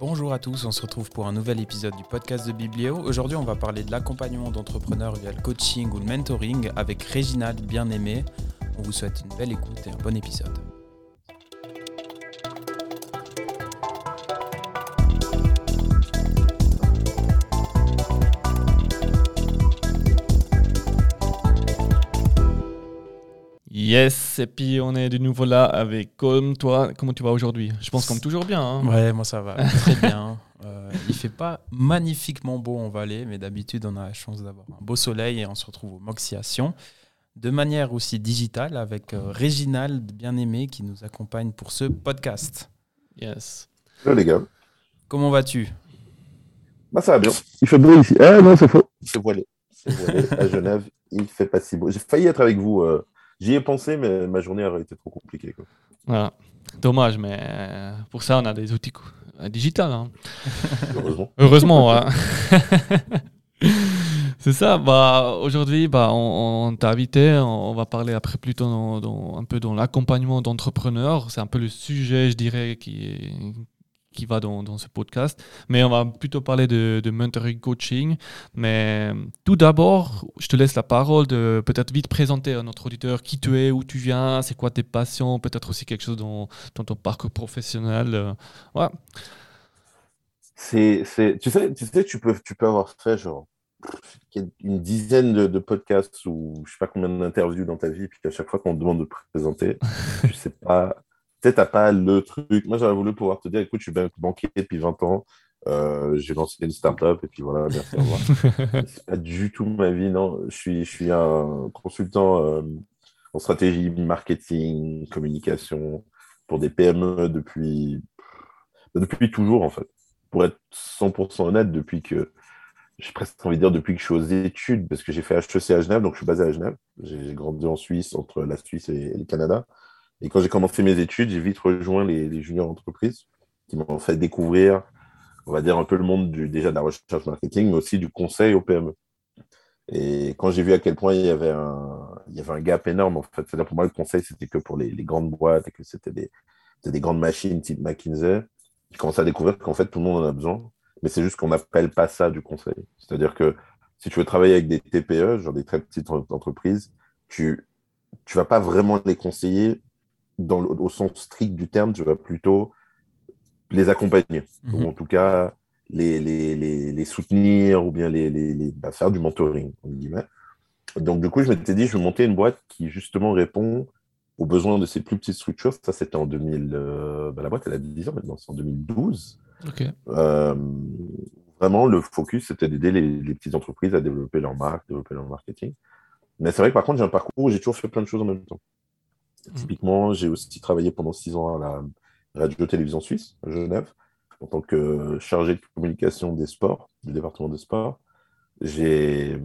Bonjour à tous, on se retrouve pour un nouvel épisode du podcast de Biblio. Aujourd'hui, on va parler de l'accompagnement d'entrepreneurs via le coaching ou le mentoring avec Réginald Bien-Aimé. On vous souhaite une belle écoute et un bon épisode. Yes, et puis on est de nouveau là avec comme toi. Comment tu vas aujourd'hui? Je pense comme toujours bien. hein. Ouais, moi ça va très bien. Euh, il fait pas magnifiquement beau en Valais, mais d'habitude on a la chance d'avoir un beau soleil et on se retrouve au Moxiation. De manière aussi digitale avec euh, Réginald Bien-Aimé qui nous accompagne pour ce podcast. Yes. Hello les gars. Comment vas-tu? Bah ça va bien. Il fait beau ici. Ah non, c'est faux. C'est voilé. C'est voilé. à Genève, il fait pas si beau. J'ai failli être avec vous. euh, J'y ai pensé, mais ma journée aurait été trop compliquée. Quoi. Voilà. Dommage, mais euh, pour ça, on a des outils euh, digitales. hein. Heureusement. Heureusement. hein. C'est ça. Bah, aujourd'hui, bah, on, on t'a invité. On, on va parler après plutôt dans, dans- un peu dans l'accompagnement d'entrepreneurs. C'est un peu le sujet, je dirais, qui, est- qui va dans, dans ce podcast. Mais on va plutôt parler de, de mentoring coaching. Mais tout d'abord, je te laisse la parole de peut-être vite présenter à notre auditeur qui tu es, où tu viens, c'est quoi tes passions, peut-être aussi quelque chose dans, dans ton parcours professionnel. euh, voilà. C'est, c'est, tu sais, tu sais, tu peux, tu peux avoir fait genre une dizaine de, podcasts ou je sais pas combien d'interviews dans ta vie, puis à chaque fois qu'on te demande de te présenter, tu sais pas, tu sais, t'as pas le truc. Moi, j'aurais voulu pouvoir te dire, écoute, je suis ban- banquier depuis 20 ans, euh, j'ai lancé une startup et puis voilà, merci, au revoir. C'est pas du tout ma vie, non. Je suis, je suis un consultant euh, en stratégie, marketing, communication pour des PME depuis, depuis toujours, en fait. Pour être 100% honnête, depuis que, j'ai presque envie de dire depuis que je suis aux études, parce que j'ai fait HEC à Genève, donc je suis basé à Genève. J'ai grandi en Suisse, entre la Suisse et le Canada. Et quand j'ai commencé mes études, j'ai vite rejoint les, juniors entreprises qui m'ont fait découvrir, on va dire, un peu le monde du, déjà de la recherche marketing, mais aussi du conseil aux PME. Et quand j'ai vu à quel point il y avait un, il y avait un gap énorme, en fait, c'est-à-dire pour moi, le conseil, c'était que pour les, grandes boîtes et que c'était des, des grandes machines type McKinsey, j'ai commencé à découvrir qu'en fait, tout le monde en a besoin, mais c'est juste qu'on n'appelle pas ça du conseil. C'est-à-dire que si tu veux travailler avec des TPE, genre des très petites en- entreprises, tu tu vas pas vraiment les conseiller dans le- au sens strict du terme, tu vas plutôt les accompagner, Mhm. ou en tout cas les, les, les, les soutenir, ou bien les, bah, faire du mentoring, entre guillemets. Donc, du coup, je m'étais dit, je vais monter une boîte qui justement répond aux besoins de ces plus petites structures. Ça, c'était en 2000. euh, bah, la boîte, elle a 10 ans maintenant, c'est en 2012. Ok. Euh, vraiment, le focus, c'était d'aider les, les petites entreprises à développer leur marque, développer leur marketing. Mais c'est vrai que par contre, j'ai un parcours où j'ai toujours fait plein de choses en même temps. Mhm. Typiquement, j'ai aussi travaillé pendant six ans à la radio-télévision suisse, à Genève, en tant que chargé de communication des sports, du département des sports. J'ai euh,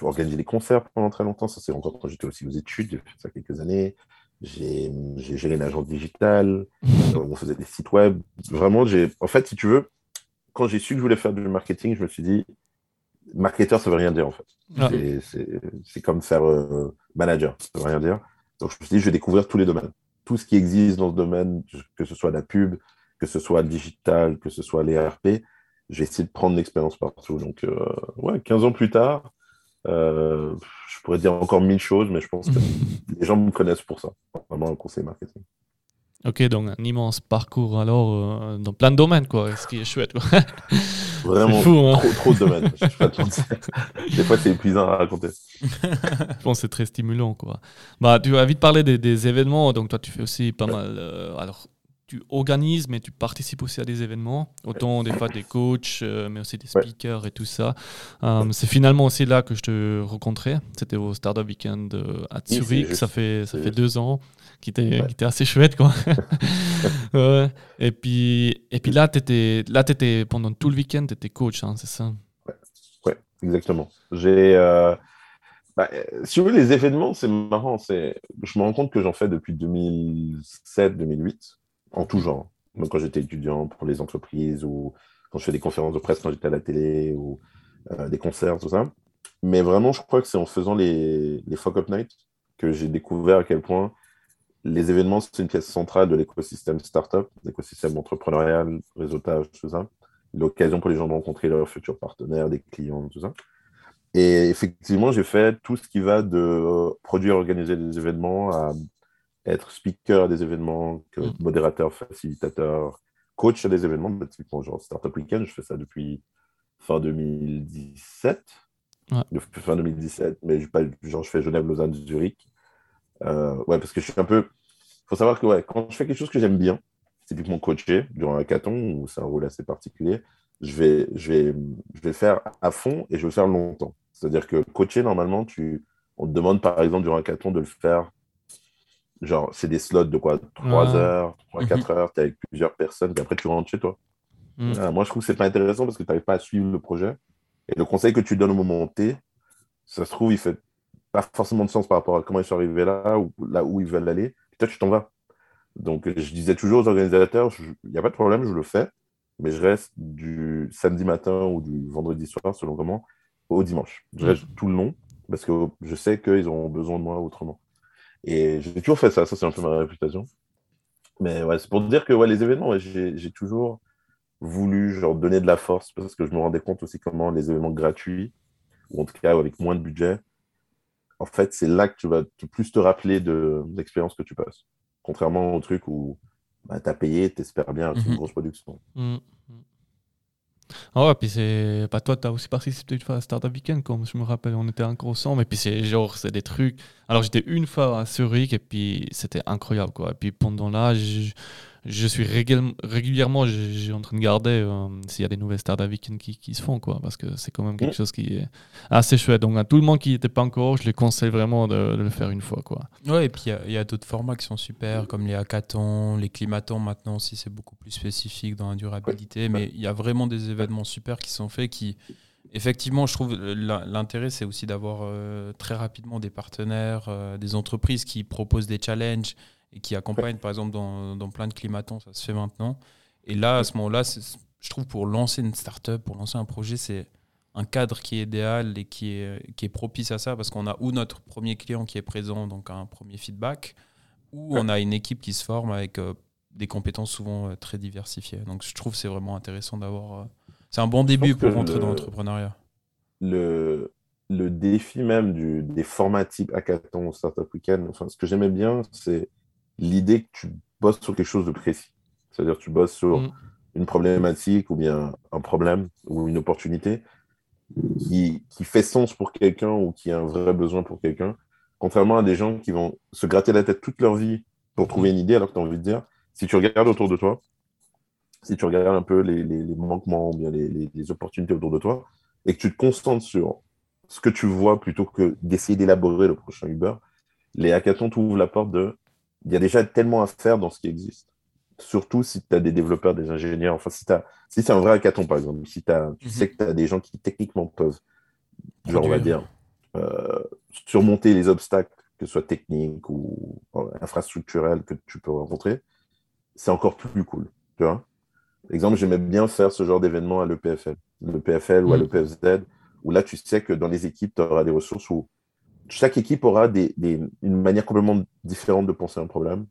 organisé des concerts pendant très longtemps, ça c'est encore quand j'étais aussi aux études, j'ai fait ça quelques années. J'ai j'ai géré une agence digitale, euh, on faisait des sites web. Vraiment, j'ai. En fait, si tu veux, quand j'ai su que je voulais faire du marketing, je me suis dit, marketeur, ça veut rien dire en fait. Ah. C'est- comme faire euh, manager, ça veut rien dire. Donc je me suis dit, je vais découvrir tous les domaines. Tout ce qui existe dans ce domaine, que ce soit la pub, que ce soit le digital, que ce soit les RP, je vais essayer de prendre l'expérience partout. Donc, euh, ouais, 15 ans plus tard, euh, je pourrais dire encore mille choses, mais je pense que les gens me connaissent pour ça. Vraiment un conseil marketing. Ok, donc un immense parcours alors euh, dans plein de domaines, quoi, ce qui est chouette. Quoi. Vraiment fou, hein. trop, trop de domaines. Je pas. Des fois, c'est épuisant à raconter. Je pense que c'est très stimulant, quoi. Bah, tu as vite parlé des, des événements, donc toi tu fais aussi pas mal. euh, alors, tu organises, mais tu participes aussi à des événements, autant des fois des coachs, euh, mais aussi des Ouais. speakers et tout ça. Euh, c'est finalement aussi là que je te rencontrais. C'était au Startup Weekend à Zurich, ça fait, ça fait deux ans, qui était, Ouais. qui était assez chouette, quoi. Ouais. Et puis, et puis là, étais, là t'étais, pendant tout le week-end, tu étais coach, hein, c'est ça? Ouais, exactement. J'ai, euh, bah, euh, si vous voulez, les événements, c'est marrant. C'est, je me rends compte que j'en fais depuis 2007-2008, en tout genre. Donc, quand j'étais étudiant pour les entreprises ou quand je fais des conférences de presse quand j'étais à la télé ou euh, des concerts, tout ça. Mais vraiment, je crois que c'est en faisant les, les Fuck Up Night que j'ai découvert à quel point les événements, c'est une pièce centrale de l'écosystème startup, l'écosystème entrepreneurial, réseautage, tout ça. L'occasion pour les gens de rencontrer leurs futurs partenaires, des clients, tout ça. Et effectivement, j'ai fait tout ce qui va de produire, organiser des événements, à être speaker à des événements, mm. modérateur, facilitateur, coach à des événements, bah, typiquement genre Startup Weekend, je fais ça depuis fin 2017. Depuis fin 2017, mais je, pas, genre, je fais Genève, Lausanne, Zurich. Euh, ouais, parce que je suis un peu. Il faut savoir que ouais, quand je fais quelque chose que j'aime bien, typiquement coacher durant un hackathon, où c'est un rôle assez particulier, je vais, je, vais, je vais le faire à fond et je vais le faire longtemps. C'est-à-dire que coacher, normalement, tu, on te demande par exemple durant un hackathon de le faire Genre, c'est des slots de quoi 3 heures, 3, 4 mhm. heures, tu es avec plusieurs personnes, et après tu rentres chez toi. Mhm. Ah, moi, je trouve que c'est pas intéressant parce que tu n'arrives pas à suivre le projet. Et le conseil que tu donnes au moment T, ça se trouve, il fait pas forcément de sens par rapport à comment ils sont arrivés là, ou là où ils veulent aller. Toi, tu t'en vas. Donc, je disais toujours aux organisateurs, il n'y a pas de problème, je le fais, mais je reste du samedi matin ou du vendredi soir, selon comment, au dimanche. Je reste tout le long parce que je sais qu'ils auront besoin de moi autrement. Et j'ai toujours fait ça, ça c'est un peu ma réputation. Mais ouais, c'est pour dire que ouais, les événements, j'ai toujours voulu genre, donner de la force parce que je me rendais compte aussi comment les événements gratuits, ou en tout cas avec moins de budget, en fait, c'est là que tu vas plus te rappeler de l'expérience que tu passes. Contrairement au truc où bah, tu as payé, tu espères bien, c'est une mhm. grosse production. Mhm. Ah ouais, puis c'est. Pas toi, t'as aussi participé à Startup Weekend, comme je me rappelle, on était ensemble. Et puis c'est genre, c'est des trucs. Alors j'étais une fois à Zurich et puis c'était incroyable, quoi. Et puis pendant là, je, je suis régulièrement j'ai en train de garder euh, s'il y a des nouvelles startups weekend qui, qui, se font quoi parce que c'est quand même quelque chose qui est assez chouette. Donc à tout le monde qui n'était pas encore je les conseille vraiment de, le faire une fois quoi. Ouais et puis il y a, d'autres formats qui sont super comme les hackathons les climatons maintenant aussi c'est beaucoup plus spécifique dans la durabilité mais il y a vraiment des événements super qui sont faits qui Effectivement, je trouve l'intérêt, c'est aussi d'avoir euh, très rapidement des partenaires, euh, des entreprises qui proposent des challenges, et qui accompagne, par exemple, dans, dans, plein de climatons, ça se fait maintenant. Et là, à ce moment-là, je trouve pour lancer une startup, pour lancer un projet, c'est un cadre qui est idéal et qui est, qui est propice à ça parce qu'on a ou notre premier client qui est présent, donc un premier feedback, ou on a une équipe qui se forme avec euh, des compétences souvent euh, très diversifiées. Donc je trouve que c'est vraiment intéressant d'avoir. Euh, c'est un bon début pour rentrer dans l'entrepreneuriat. Le, le défi même du, des formats type hackathon ou startup weekend, enfin, ce que j'aimais bien, c'est l'idée que tu bosses sur quelque chose de précis. C'est-à-dire tu bosses sur mm. une problématique ou bien un problème ou une opportunité qui, qui fait sens pour quelqu'un ou qui a un vrai besoin pour quelqu'un, contrairement à des gens qui vont se gratter la tête toute leur vie pour trouver une idée alors que tu as envie de dire, si tu regardes autour de toi, si tu regardes un peu les, les, manquements ou bien les, les, opportunités autour de toi, et que tu te concentres sur ce que tu vois plutôt que d'essayer d'élaborer le prochain Uber, les hackathons t'ouvrent la porte de il y a déjà tellement à faire dans ce qui existe. Surtout si tu as des développeurs, des ingénieurs. Enfin, si, si c'est un vrai hackathon, par exemple, si as, tu mhm. sais que tu as des gens qui techniquement peuvent, genre, on va dire, euh, surmonter les obstacles, que ce soit techniques ou infrastructurels que tu peux rencontrer, c'est encore plus cool. Tu vois Exemple, j'aimais bien faire ce genre d'événement à l'EPFL, l'EPFL ou à mhm. l'EPFZ, où là, tu sais que dans les équipes, tu auras des ressources où chaque équipe aura des, une manière complètement différente de penser un problème.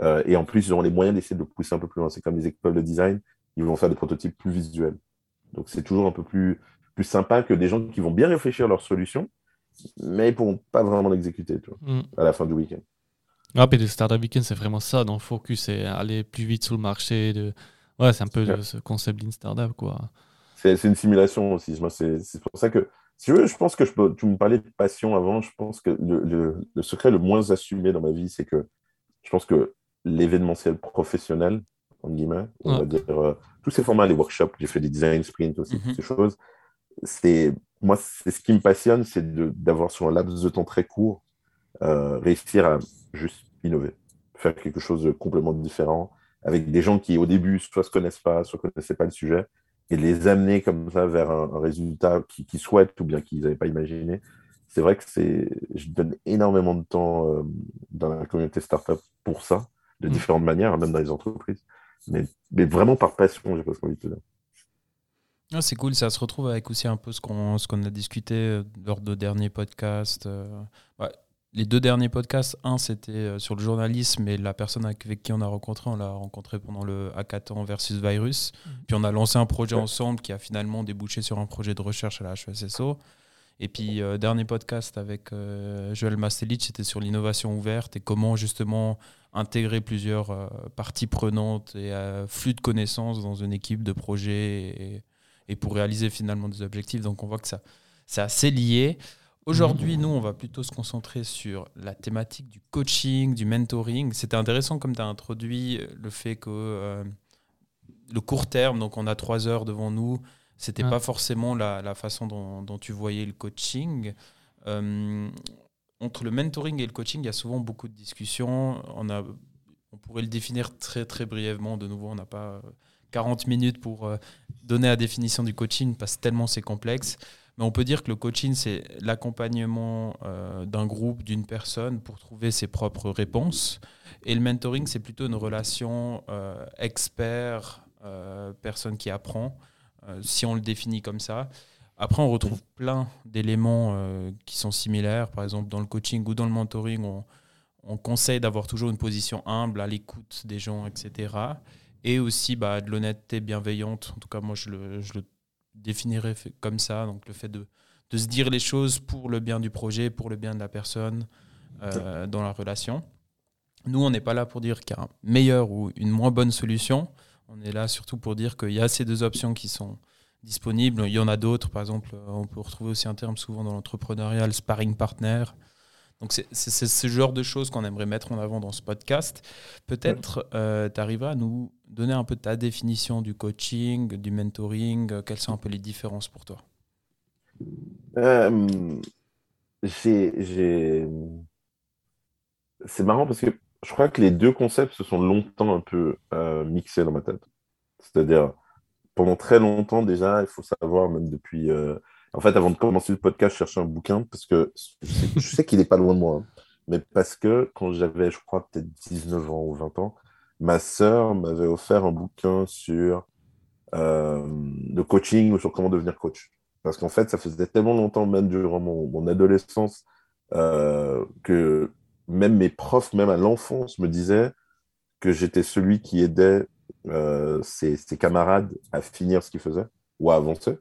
Euh, et en plus, ils auront les moyens d'essayer de le pousser un peu plus loin. C'est comme les écoles de design, ils vont faire des prototypes plus visuels. Donc, c'est toujours un peu plus, plus sympa que des gens qui vont bien réfléchir à leur solution, mais ils ne pourront pas vraiment l'exécuter mm. à la fin du week-end. Ah, puis le Startup Weekend, c'est vraiment ça. Dans le focus, c'est aller plus vite sur le marché. De... Ouais, c'est un peu ce concept d'une startup, quoi. C'est une simulation aussi. C'est pour ça que si tu veux, je pense que je peux, tu me parlais de passion avant, je pense que le, le, secret le moins assumé dans ma vie, c'est que je pense que l'événementiel professionnel, en guillemets, on va dire, euh, tous ces formats, les workshops, j'ai fait des design sprints aussi, toutes mhm. ces choses, c'est, moi, c'est ce qui me passionne, c'est d'avoir sur un laps de temps très court, euh, réussir à juste innover, faire quelque chose de complètement différent, avec des gens qui, au début, soit se connaissent pas, soit connaissaient pas le sujet, et les amener comme ça vers un, résultat qu'ils souhaitent ou bien qu'ils n'avaient pas imaginé. C'est vrai que c'est, je donne énormément de temps euh, dans la communauté startup pour ça, de mm. différentes manières, même dans les entreprises. Mais, mais vraiment par passion, j'ai presque envie de te dire. Ah, c'est cool, ça se retrouve avec aussi un peu ce qu'on qu'on a discuté euh, lors de derniers podcasts. Euh, les deux derniers podcasts, un c'était euh, sur le journalisme et la personne avec qui on a rencontré, on l'a rencontré pendant le hackathon versus virus. Mmh. Puis on a lancé un projet ensemble qui a finalement débouché sur un projet de recherche à la HESSO. Et puis, euh, dernier podcast avec euh, Joël Mastelic, c'était sur l'innovation ouverte et comment justement intégrer plusieurs parties prenantes et flux de connaissances dans une équipe de projet et, et, pour réaliser finalement des objectifs. Donc, on voit que ça, c'est assez lié. Aujourd'hui, nous, on va plutôt se concentrer sur la thématique du coaching, du mentoring. C'était intéressant comme tu as introduit le fait que euh, le court terme, donc on a trois heures devant nous, c'était n'était pas forcément la, façon dont, tu voyais le coaching. Euh, entre le mentoring et le coaching, il y a souvent beaucoup de discussions. On, a, on pourrait le définir très très brièvement. De nouveau, on n'a pas 40 minutes pour euh, donner la définition du coaching parce que tellement c'est complexe on peut dire que le coaching, c'est l'accompagnement euh, d'un groupe, d'une personne pour trouver ses propres réponses. Et le mentoring, c'est plutôt une relation euh, expert, euh, personne qui apprend, si on le définit comme ça. Après, on retrouve plein d'éléments qui sont similaires. Par exemple, dans le coaching ou dans le mentoring, on, conseille d'avoir toujours une position humble, à l'écoute des gens, etc. Et aussi bah, de l'honnêteté bienveillante. En tout cas, moi, je le définirais comme ça. Donc le fait de, de, se dire les choses pour le bien du projet, pour le bien de la personne euh, dans la relation. Nous, on n'est pas là pour dire qu'il y a un meilleur ou une moins bonne solution. On est là surtout pour dire qu'il y a ces deux options qui sont disponibles. Il y en a d'autres. Par exemple, on peut retrouver aussi un terme souvent dans l'entrepreneuriat, le sparring partner. Donc c'est ce genre de choses qu'on aimerait mettre en avant dans ce podcast. Peut-être euh, tu arriveras à nous donner un peu ta définition du coaching, du mentoring. Euh, quelles sont un peu les différences pour toi? Euh, C'est marrant parce que je crois que les deux concepts se sont longtemps un peu mixés dans ma tête. C'est-à-dire, pendant très longtemps déjà, il faut savoir, même depuis en fait, avant de commencer le podcast, je cherchais un bouquin parce que je sais, qu'il n'est pas loin de moi. Hein. mais parce que quand j'avais, je crois, peut-être 19 ans ou 20 ans, ma sœur m'avait offert un bouquin sur euh, le coaching ou sur comment devenir coach. Parce qu'en fait, ça faisait tellement longtemps, même durant mon, adolescence, euh, que même mes profs, même à l'enfance, me disaient que j'étais celui qui aidait euh, ses, ses, camarades à finir ce qu'ils faisaient ou à avancer.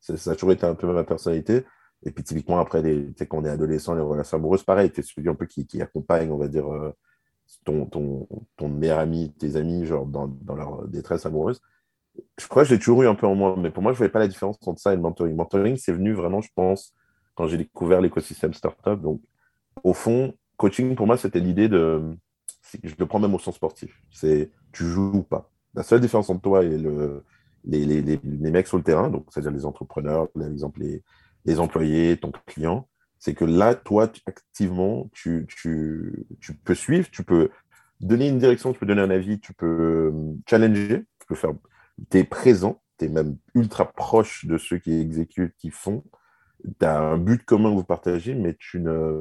Ça a toujours été un peu ma personnalité. Et puis, typiquement, après, quand on est adolescent, les relations amoureuses, pareil, tu es celui un peu qui, accompagne, on va dire, euh, ton, ton, ton, meilleur ami, tes amis, genre, dans, dans leur détresse amoureuse. Je crois que j'ai toujours eu un peu en moi, mais pour moi, je ne voyais pas la différence entre ça et le mentoring. Mentoring, c'est venu vraiment, je pense, quand j'ai découvert l'écosystème startup. Donc, au fond, coaching, pour moi, c'était l'idée de. Je le prends même au sens sportif. C'est tu joues ou pas. La seule différence entre toi et le, les, les, les, mecs sur le terrain, donc c'est-à-dire les entrepreneurs, les, les employés, ton client, c'est que là, toi, activement, tu, tu, tu, peux suivre, tu peux donner une direction, tu peux donner un avis, tu peux euh, challenger, tu peux faire. Tu es présent, tu es même ultra proche de ceux qui exécutent, qui font. Tu as un but commun que vous partagez, mais tu ne.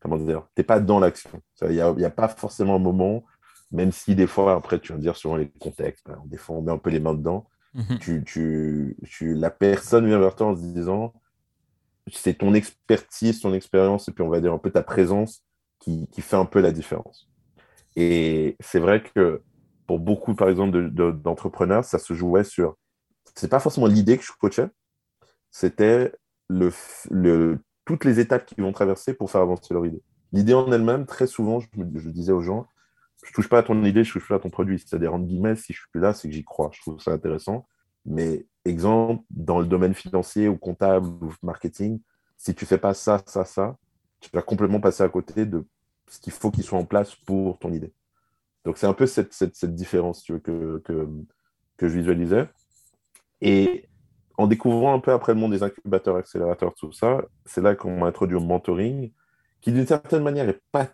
Comment dire Tu n'es pas dans l'action. Il n'y a, a, pas forcément un moment, même si des fois, après, tu vas dire selon les contextes, des fois, on met un peu les mains dedans. Mhm. Tu, tu, tu, la personne vient vers toi en se disant c'est ton expertise, ton expérience, et puis on va dire un peu ta présence qui, qui fait un peu la différence. Et c'est vrai que pour beaucoup, par exemple, d'entrepreneurs, ça se jouait sur. C'est pas forcément l'idée que je coachais, c'était le, le, toutes les étapes qu'ils vont traverser pour faire avancer leur idée. L'idée en elle-même, très souvent, je, je disais aux gens, je touche pas à ton idée, je touche pas à ton produit. C'est-à-dire, entre guillemets, si je suis là, c'est que j'y crois. Je trouve ça intéressant. Mais exemple, dans le domaine financier ou comptable ou marketing, si tu fais pas ça, ça, ça, tu vas complètement passer à côté de ce qu'il faut qu'il soit en place pour ton idée. Donc, c'est un peu cette, différence que, que, je visualisais. Et en découvrant un peu après le monde des incubateurs, accélérateurs, tout ça, c'est là qu'on m'a introduit au mentoring, qui d'une certaine manière est pas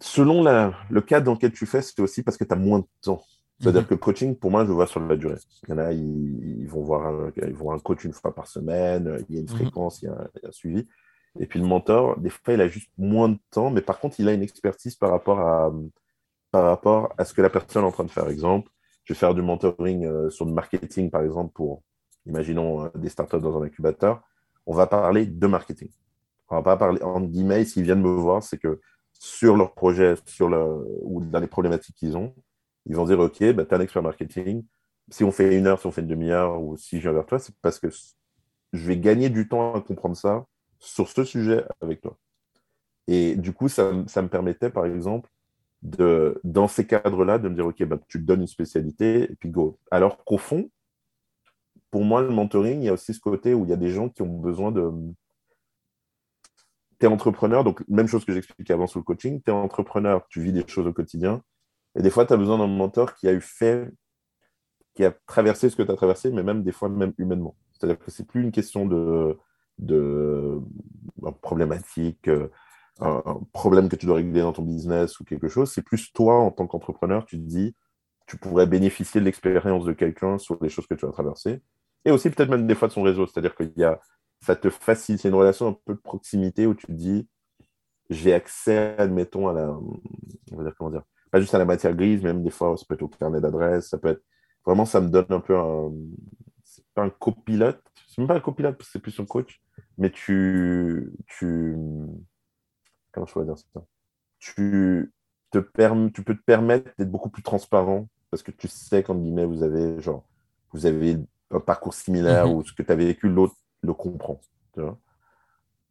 selon le cadre dans lequel tu fais, c'est aussi parce que tu as moins de temps. C'est-à-dire mhm. que le coaching, pour moi, je vois sur la durée. Il y en a, ils, vont voir un, ils vont un coach une fois par semaine, il y a une mhm. fréquence, il, y a, un suivi. Et puis le mentor, des fois, il a juste moins de temps, mais par contre, il a une expertise par rapport à, par rapport à ce que la personne est en train de faire. Exemple, je vais faire du mentoring euh, sur le marketing, par exemple, pour, imaginons, euh, des startups dans un incubateur. On va parler de marketing. on va pas parler en guillemets, s'ils viennent me voir, c'est que sur leur projet, sur ou dans les problématiques qu'ils ont, ils vont dire Ok, bah, tu es un expert marketing. Si on fait une heure, si on fait une demi-heure, ou si je viens vers toi, c'est parce que je vais gagner du temps à comprendre ça sur ce sujet avec toi. Et du coup, ça, ça me permettait, par exemple, de, dans ces cadres-là, de me dire, OK, bah, tu te donnes une spécialité, et puis go. Alors qu'au fond, pour moi, le mentoring, il y a aussi ce côté où il y a des gens qui ont besoin de... Tu es entrepreneur, donc même chose que j'expliquais avant sur le coaching, tu es entrepreneur, tu vis des choses au quotidien, et des fois, tu as besoin d'un mentor qui a eu fait, qui a traversé ce que tu as traversé, mais même des fois, même humainement. C'est-à-dire que c'est plus une question de, de, problématique, euh, un, problème que tu dois régler dans ton business ou quelque chose. C'est plus toi, en tant qu'entrepreneur, tu te dis, tu pourrais bénéficier de l'expérience de quelqu'un sur les choses que tu as traversées. Et aussi peut-être même des fois de son réseau. C'est-à-dire qu'il y a, ça te facilite, c'est une relation un peu de proximité où tu te dis, j'ai accès, admettons, à la, on va dire comment dire, pas juste à la matière grise, même des fois, ça peut être au carnet d'adresse, ça peut être, vraiment, ça me donne un peu un, c'est pas un copilote, c'est même pas un copilote, c'est plus un coach, mais tu, tu, comment je pourrais dire ça? Tu, te tu peux te permettre d'être beaucoup plus transparent parce que tu sais qu'en guillemets, vous avez, genre, vous avez un parcours similaire mhm. ou ce que tu as vécu, l'autre le comprend.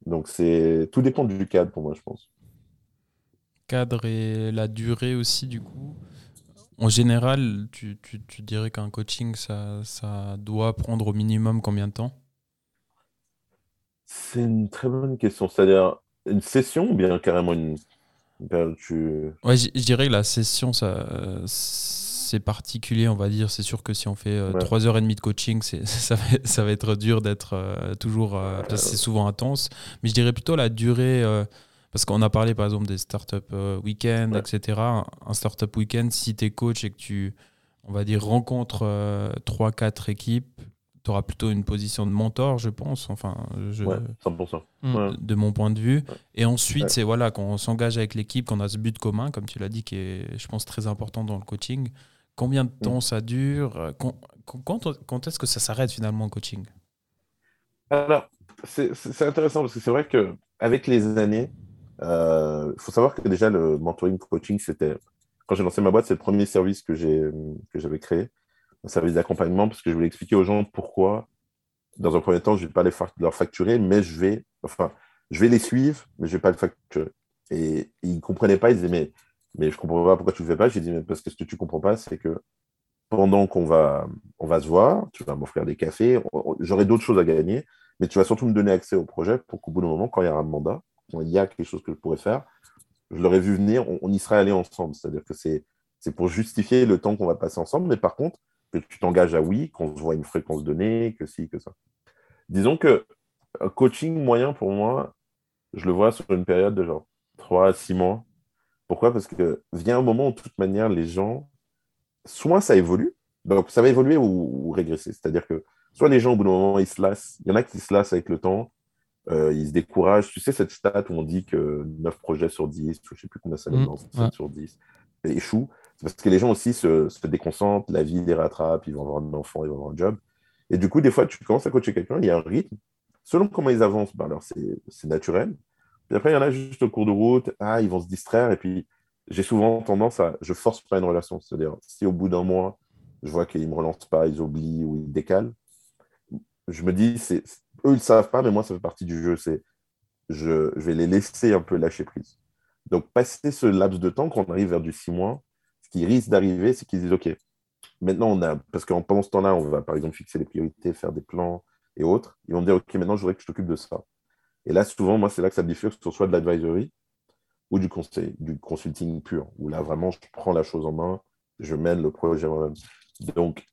Donc, c'est tout dépend du cadre pour moi, je pense. Cadre et la durée aussi, du coup. En général, tu, tu, tu dirais qu'un coaching, ça, ça doit prendre au minimum combien de temps? C'est une très bonne question. C'est-à-dire, une session ou bien carrément une. Tu... Ouais, je dirais que la session, ça, particulier, on va dire. C'est sûr que si on fait 3h30 de coaching, ça va, ça va être dur d'être euh, toujours. Euh, c'est souvent intense. Mais je dirais plutôt la durée. Euh, parce qu'on a parlé par exemple des startup week-end, etc. Un startup week-end, si tu es coach et que tu, on va dire, rencontres 3-4 équipes, tu auras plutôt une position de mentor, je pense, enfin, je, 100%. Mm. de mon point de vue. Et ensuite, c'est voilà, qu'on s'engage avec l'équipe, qu'on a ce but commun, comme tu l'as dit, qui est, je pense, très important dans le coaching. Combien de mm. temps ça dure Quand, quand, est-ce que ça s'arrête finalement, le coaching? Alors, c'est intéressant parce que c'est vrai qu'avec les années, il euh, faut savoir que déjà, le mentoring coaching, c'était. Quand j'ai lancé ma boîte, c'est le premier service que j'avais créé un service d'accompagnement parce que je voulais expliquer aux gens pourquoi, dans un premier temps, je ne vais pas les leur facturer, mais je vais, enfin, je vais les suivre, mais je ne vais pas le facturer. Et ils ne comprenaient pas, ils disaient, mais, mais je comprends pas pourquoi tu le fais pas. J'ai dit, mais parce que ce que tu comprends pas, c'est que pendant qu'on va, on va se voir, tu vas m'offrir des cafés, j'aurai d'autres choses à gagner, mais tu vas surtout me donner accès au projet pour qu'au bout d'un moment, quand il y aura un mandat, quand il y a quelque chose que je pourrais faire, je l'aurais vu venir, on, y serait allé ensemble. C'est-à-dire que c'est pour justifier le temps qu'on va passer ensemble, mais par contre, que tu t'engages à oui, qu'on se voit une fréquence donnée, que si, que ça. Disons que un coaching moyen pour moi, je le vois sur une période de genre 3 à 6 mois. Pourquoi? Parce que vient un moment où, de toute manière, les gens, soit ça évolue, donc ça va évoluer ou, régresser. C'est-à-dire que soit les gens, au bout d'un moment, ils se lassent. Il y en a qui se lassent avec le temps, euh, ils se découragent. Tu sais, cette stat où on dit que 9 projets sur 10, je ne sais plus combien ça mmh, 7 sur 10, échouent parce que les gens aussi se, se, déconcentrent, la vie les rattrape, ils vont avoir un enfant, ils vont avoir un job. Et du coup, des fois, tu commences à coacher quelqu'un, il y a un rythme. Selon comment ils avancent, ben alors c'est naturel. Puis après, il y en a juste au cours de route, ah, ils vont se distraire. Et puis, j'ai souvent tendance à, je force pas une relation. C'est-à-dire, si au bout d'un mois, je vois qu'ils ne me relancent pas, ils oublient ou ils décalent, je me dis, c'est, eux, ils ne savent pas, mais moi, ça fait partie du jeu. C'est, je, vais les laisser un peu lâcher prise. Donc, passer ce laps de temps, quand on arrive vers du six mois, qui risque d'arriver, c'est qu'ils disent OK, maintenant on a, parce qu'en pendant ce temps-là, on va par exemple fixer les priorités, faire des plans et autres. Ils vont dire OK, maintenant je voudrais que je t'occupe de ça. Et là, souvent, moi, c'est là que ça bifurque sur soit de l'advisory ou du conseil, du consulting pur, où là vraiment je prends la chose en main, je mène le projet moi-même. Donc,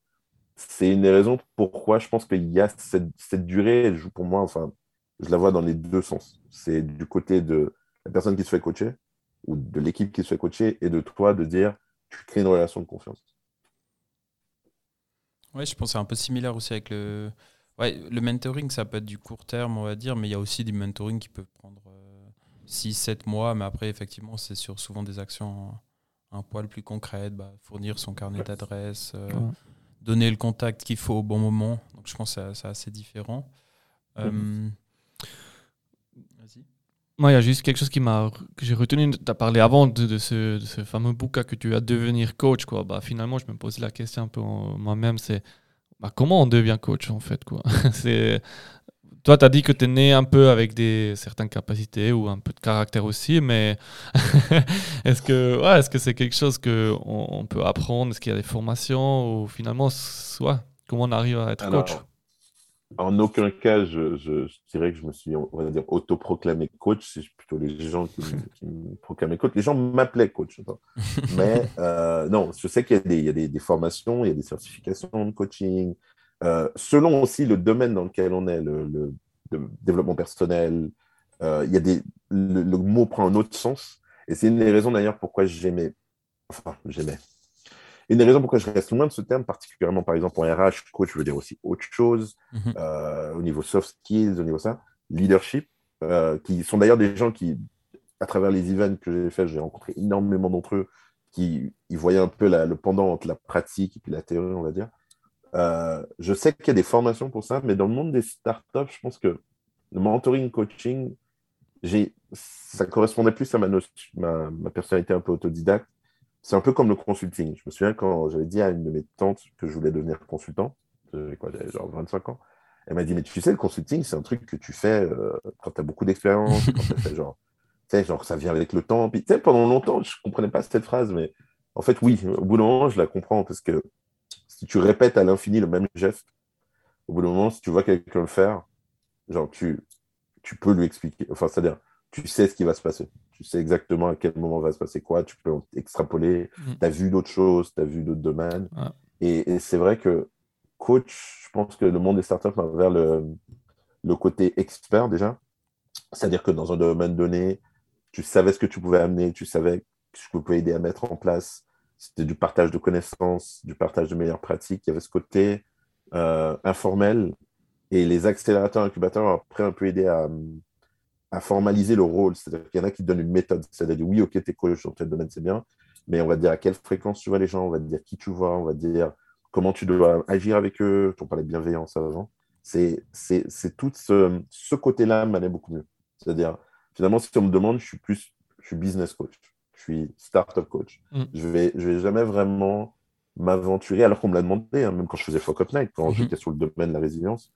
c'est une des raisons pourquoi je pense qu'il y a cette, cette durée, pour moi, enfin, je la vois dans les deux sens. C'est du côté de la personne qui se fait coacher ou de l'équipe qui se fait coacher et de toi de dire tu crées une relation de confiance. Ouais, je pense c'est un peu similaire aussi avec le. Ouais, le mentoring, ça peut être du court terme, on va dire, mais il y a aussi des mentoring qui peuvent prendre 6-7 euh, mois, mais après, effectivement, c'est sur souvent des actions un poil plus concrètes, bah, fournir son carnet d'adresse, euh, donner le contact qu'il faut au bon moment. Donc, je pense que c'est assez différent. Euh, vas-y. Moi, il y a juste quelque chose qui m'a, que j'ai retenu. Tu as parlé avant de, ce, ce, fameux bouquin que tu as devenir coach. Quoi. Bah, finalement, je me pose la question un peu moi-même c'est bah, comment on devient coach en fait quoi? C'est toi, tu as dit que tu es né un peu avec des certaines capacités ou un peu de caractère aussi, mais est-ce que ouais, est-ce que c'est quelque chose que on, peut apprendre? Est-ce qu'il y a des formations ou finalement, soit comment on arrive à être coach? En aucun cas, je, je, dirais que je me suis, on va dire, autoproclamé coach. C'est plutôt les gens qui, me proclamaient coach. Les gens m'appelaient coach. Mais euh, non, je sais qu'il y a, des, il y a des, formations, il y a des certifications de coaching. Euh, selon aussi le domaine dans lequel on est, le, le, développement personnel, euh, il y a des, le, le, mot prend un autre sens. Et c'est une des raisons d'ailleurs pourquoi j'aimais, enfin, j'aimais, une des raisons pourquoi je reste loin de ce terme, particulièrement par exemple en RH, coach veut dire aussi autre chose, mhm. euh, au niveau soft skills, au niveau ça, leadership, euh, qui sont d'ailleurs des gens qui, à travers les events que j'ai fait, j'ai rencontré énormément d'entre eux qui ils voyaient un peu le pendant entre la pratique et puis la théorie, on va dire. Euh, je sais qu'il y a des formations pour ça, mais dans le monde des startups, je pense que le mentoring coaching, ça correspondait plus à ma, ma, ma personnalité un peu autodidacte c'est un peu comme le consulting. Je me souviens quand j'avais dit à une de mes tantes que je voulais devenir consultant, j'avais quoi, j'avais genre 25 ans. Elle m'a dit, mais tu sais, le consulting, c'est un truc que tu fais euh, quand tu as beaucoup d'expérience, quand tu genre, tu sais, genre, ça vient avec le temps. Puis, tu sais, pendant longtemps, je ne comprenais pas cette phrase, mais en fait, oui, au bout d'un moment, je la comprends parce que si tu répètes à l'infini le même geste, au bout d'un moment, si tu vois quelqu'un le faire, genre, tu, tu peux lui expliquer. Enfin, c'est-à-dire, tu sais ce qui va se passer. Tu sais exactement à quel moment va se passer quoi. Tu peux extrapoler. Mm. Tu as vu d'autres choses, tu as vu d'autres domaines. Et, c'est vrai que coach, je pense que le monde des startups va vers le, le côté expert déjà. C'est-à-dire que dans un domaine donné, tu savais ce que tu pouvais amener, tu savais ce que tu pouvais aider à mettre en place. C'était du partage de connaissances, du partage de meilleures pratiques. Il y avait ce côté euh, informel. Et les accélérateurs, incubateurs ont après un peu aidé à, à formaliser le rôle. C'est-à-dire qu'il y en a qui donnent une méthode. C'est-à-dire, oui, ok, t'es coach dans tel domaine, c'est bien, mais on va dire à quelle fréquence tu vois les gens, on va dire qui tu vois, on va dire comment tu dois agir avec eux. On parlait de bienveillance avant. C'est tout ce, ce côté-là m'allait beaucoup mieux. C'est-à-dire, finalement, si on me demande, je suis plus je suis business coach, je suis startup coach. Mm. Je ne vais, je vais jamais vraiment m'aventurer, alors qu'on me l'a demandé, hein, même quand je faisais Fuck Up Night, quand mm-hmm. j'étais sur le domaine de la résilience,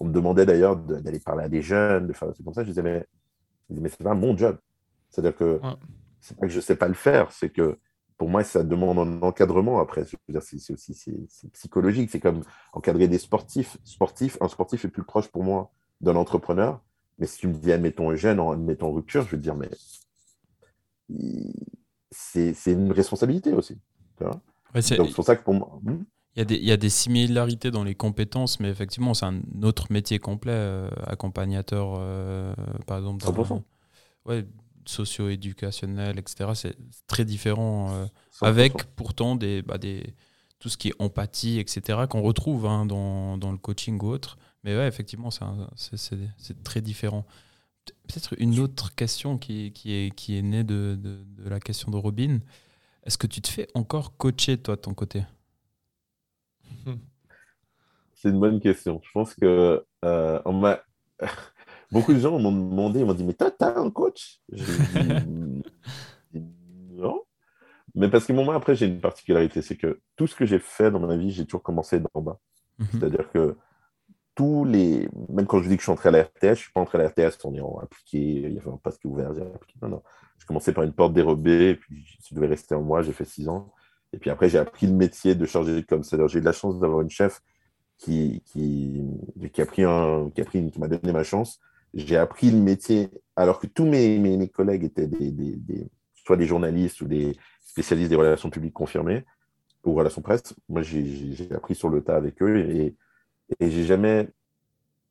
on me demandait d'ailleurs d'aller parler à des jeunes, de faire des comme ça. Je disais, mais mais c'est pas mon job. C'est-à-dire que c'est pas que je sais pas le faire, c'est que pour moi, ça demande un encadrement après. C'est aussi psychologique. C'est comme encadrer des sportifs. sportifs. Un sportif est plus proche pour moi d'un entrepreneur. Mais si tu me dis, admettons, jeune, admettons, rupture, je vais te dire, mais c'est une responsabilité aussi. Donc, c'est pour ça que pour moi. Il y, a des, il y, a des, similarités dans les compétences, mais effectivement, c'est un autre métier complet, euh, accompagnateur, euh, par exemple. 100%. Ouais, socio-éducationnel, etc. C'est très différent, euh, avec pourtant des, bah, des, tout ce qui est empathie, etc., qu'on retrouve hein, dans, dans, le coaching ou autre. Mais ouais, effectivement, c'est très différent. Peut-être une autre question qui, qui, est, qui est née de, de, de la question de Robin. Est-ce que tu te fais encore coacher, toi, de ton côté? c'est une bonne question. Je pense que euh, on m'a... beaucoup de gens m'ont demandé, ils m'ont dit, mais toi, t'as un coach? Non. Mais parce que moi, après, j'ai une particularité, c'est que tout ce que j'ai fait dans ma vie, j'ai toujours commencé d'en bas. Mhm. C'est-à-dire que tous les. Même quand je dis que je suis entré à la RTS, je ne suis pas entré à la RTS en ayant appliqué, il y avait un passe qui est ouvert, Non, non. Je commençais par une porte dérobée, puis je devais rester en moi, j'ai fait six ans. Et puis après, j'ai appris le métier de chargé de com. C'est-à-dire, j'ai eu la chance d'avoir une chef qui, qui, a pris un, qui a pris, qui m'a donné ma chance. J'ai appris le métier alors que tous mes, mes, collègues étaient des, des, soit des journalistes ou des spécialistes des relations publiques confirmées ou relations presse. Moi, j'ai appris sur le tas avec eux et, et j'ai jamais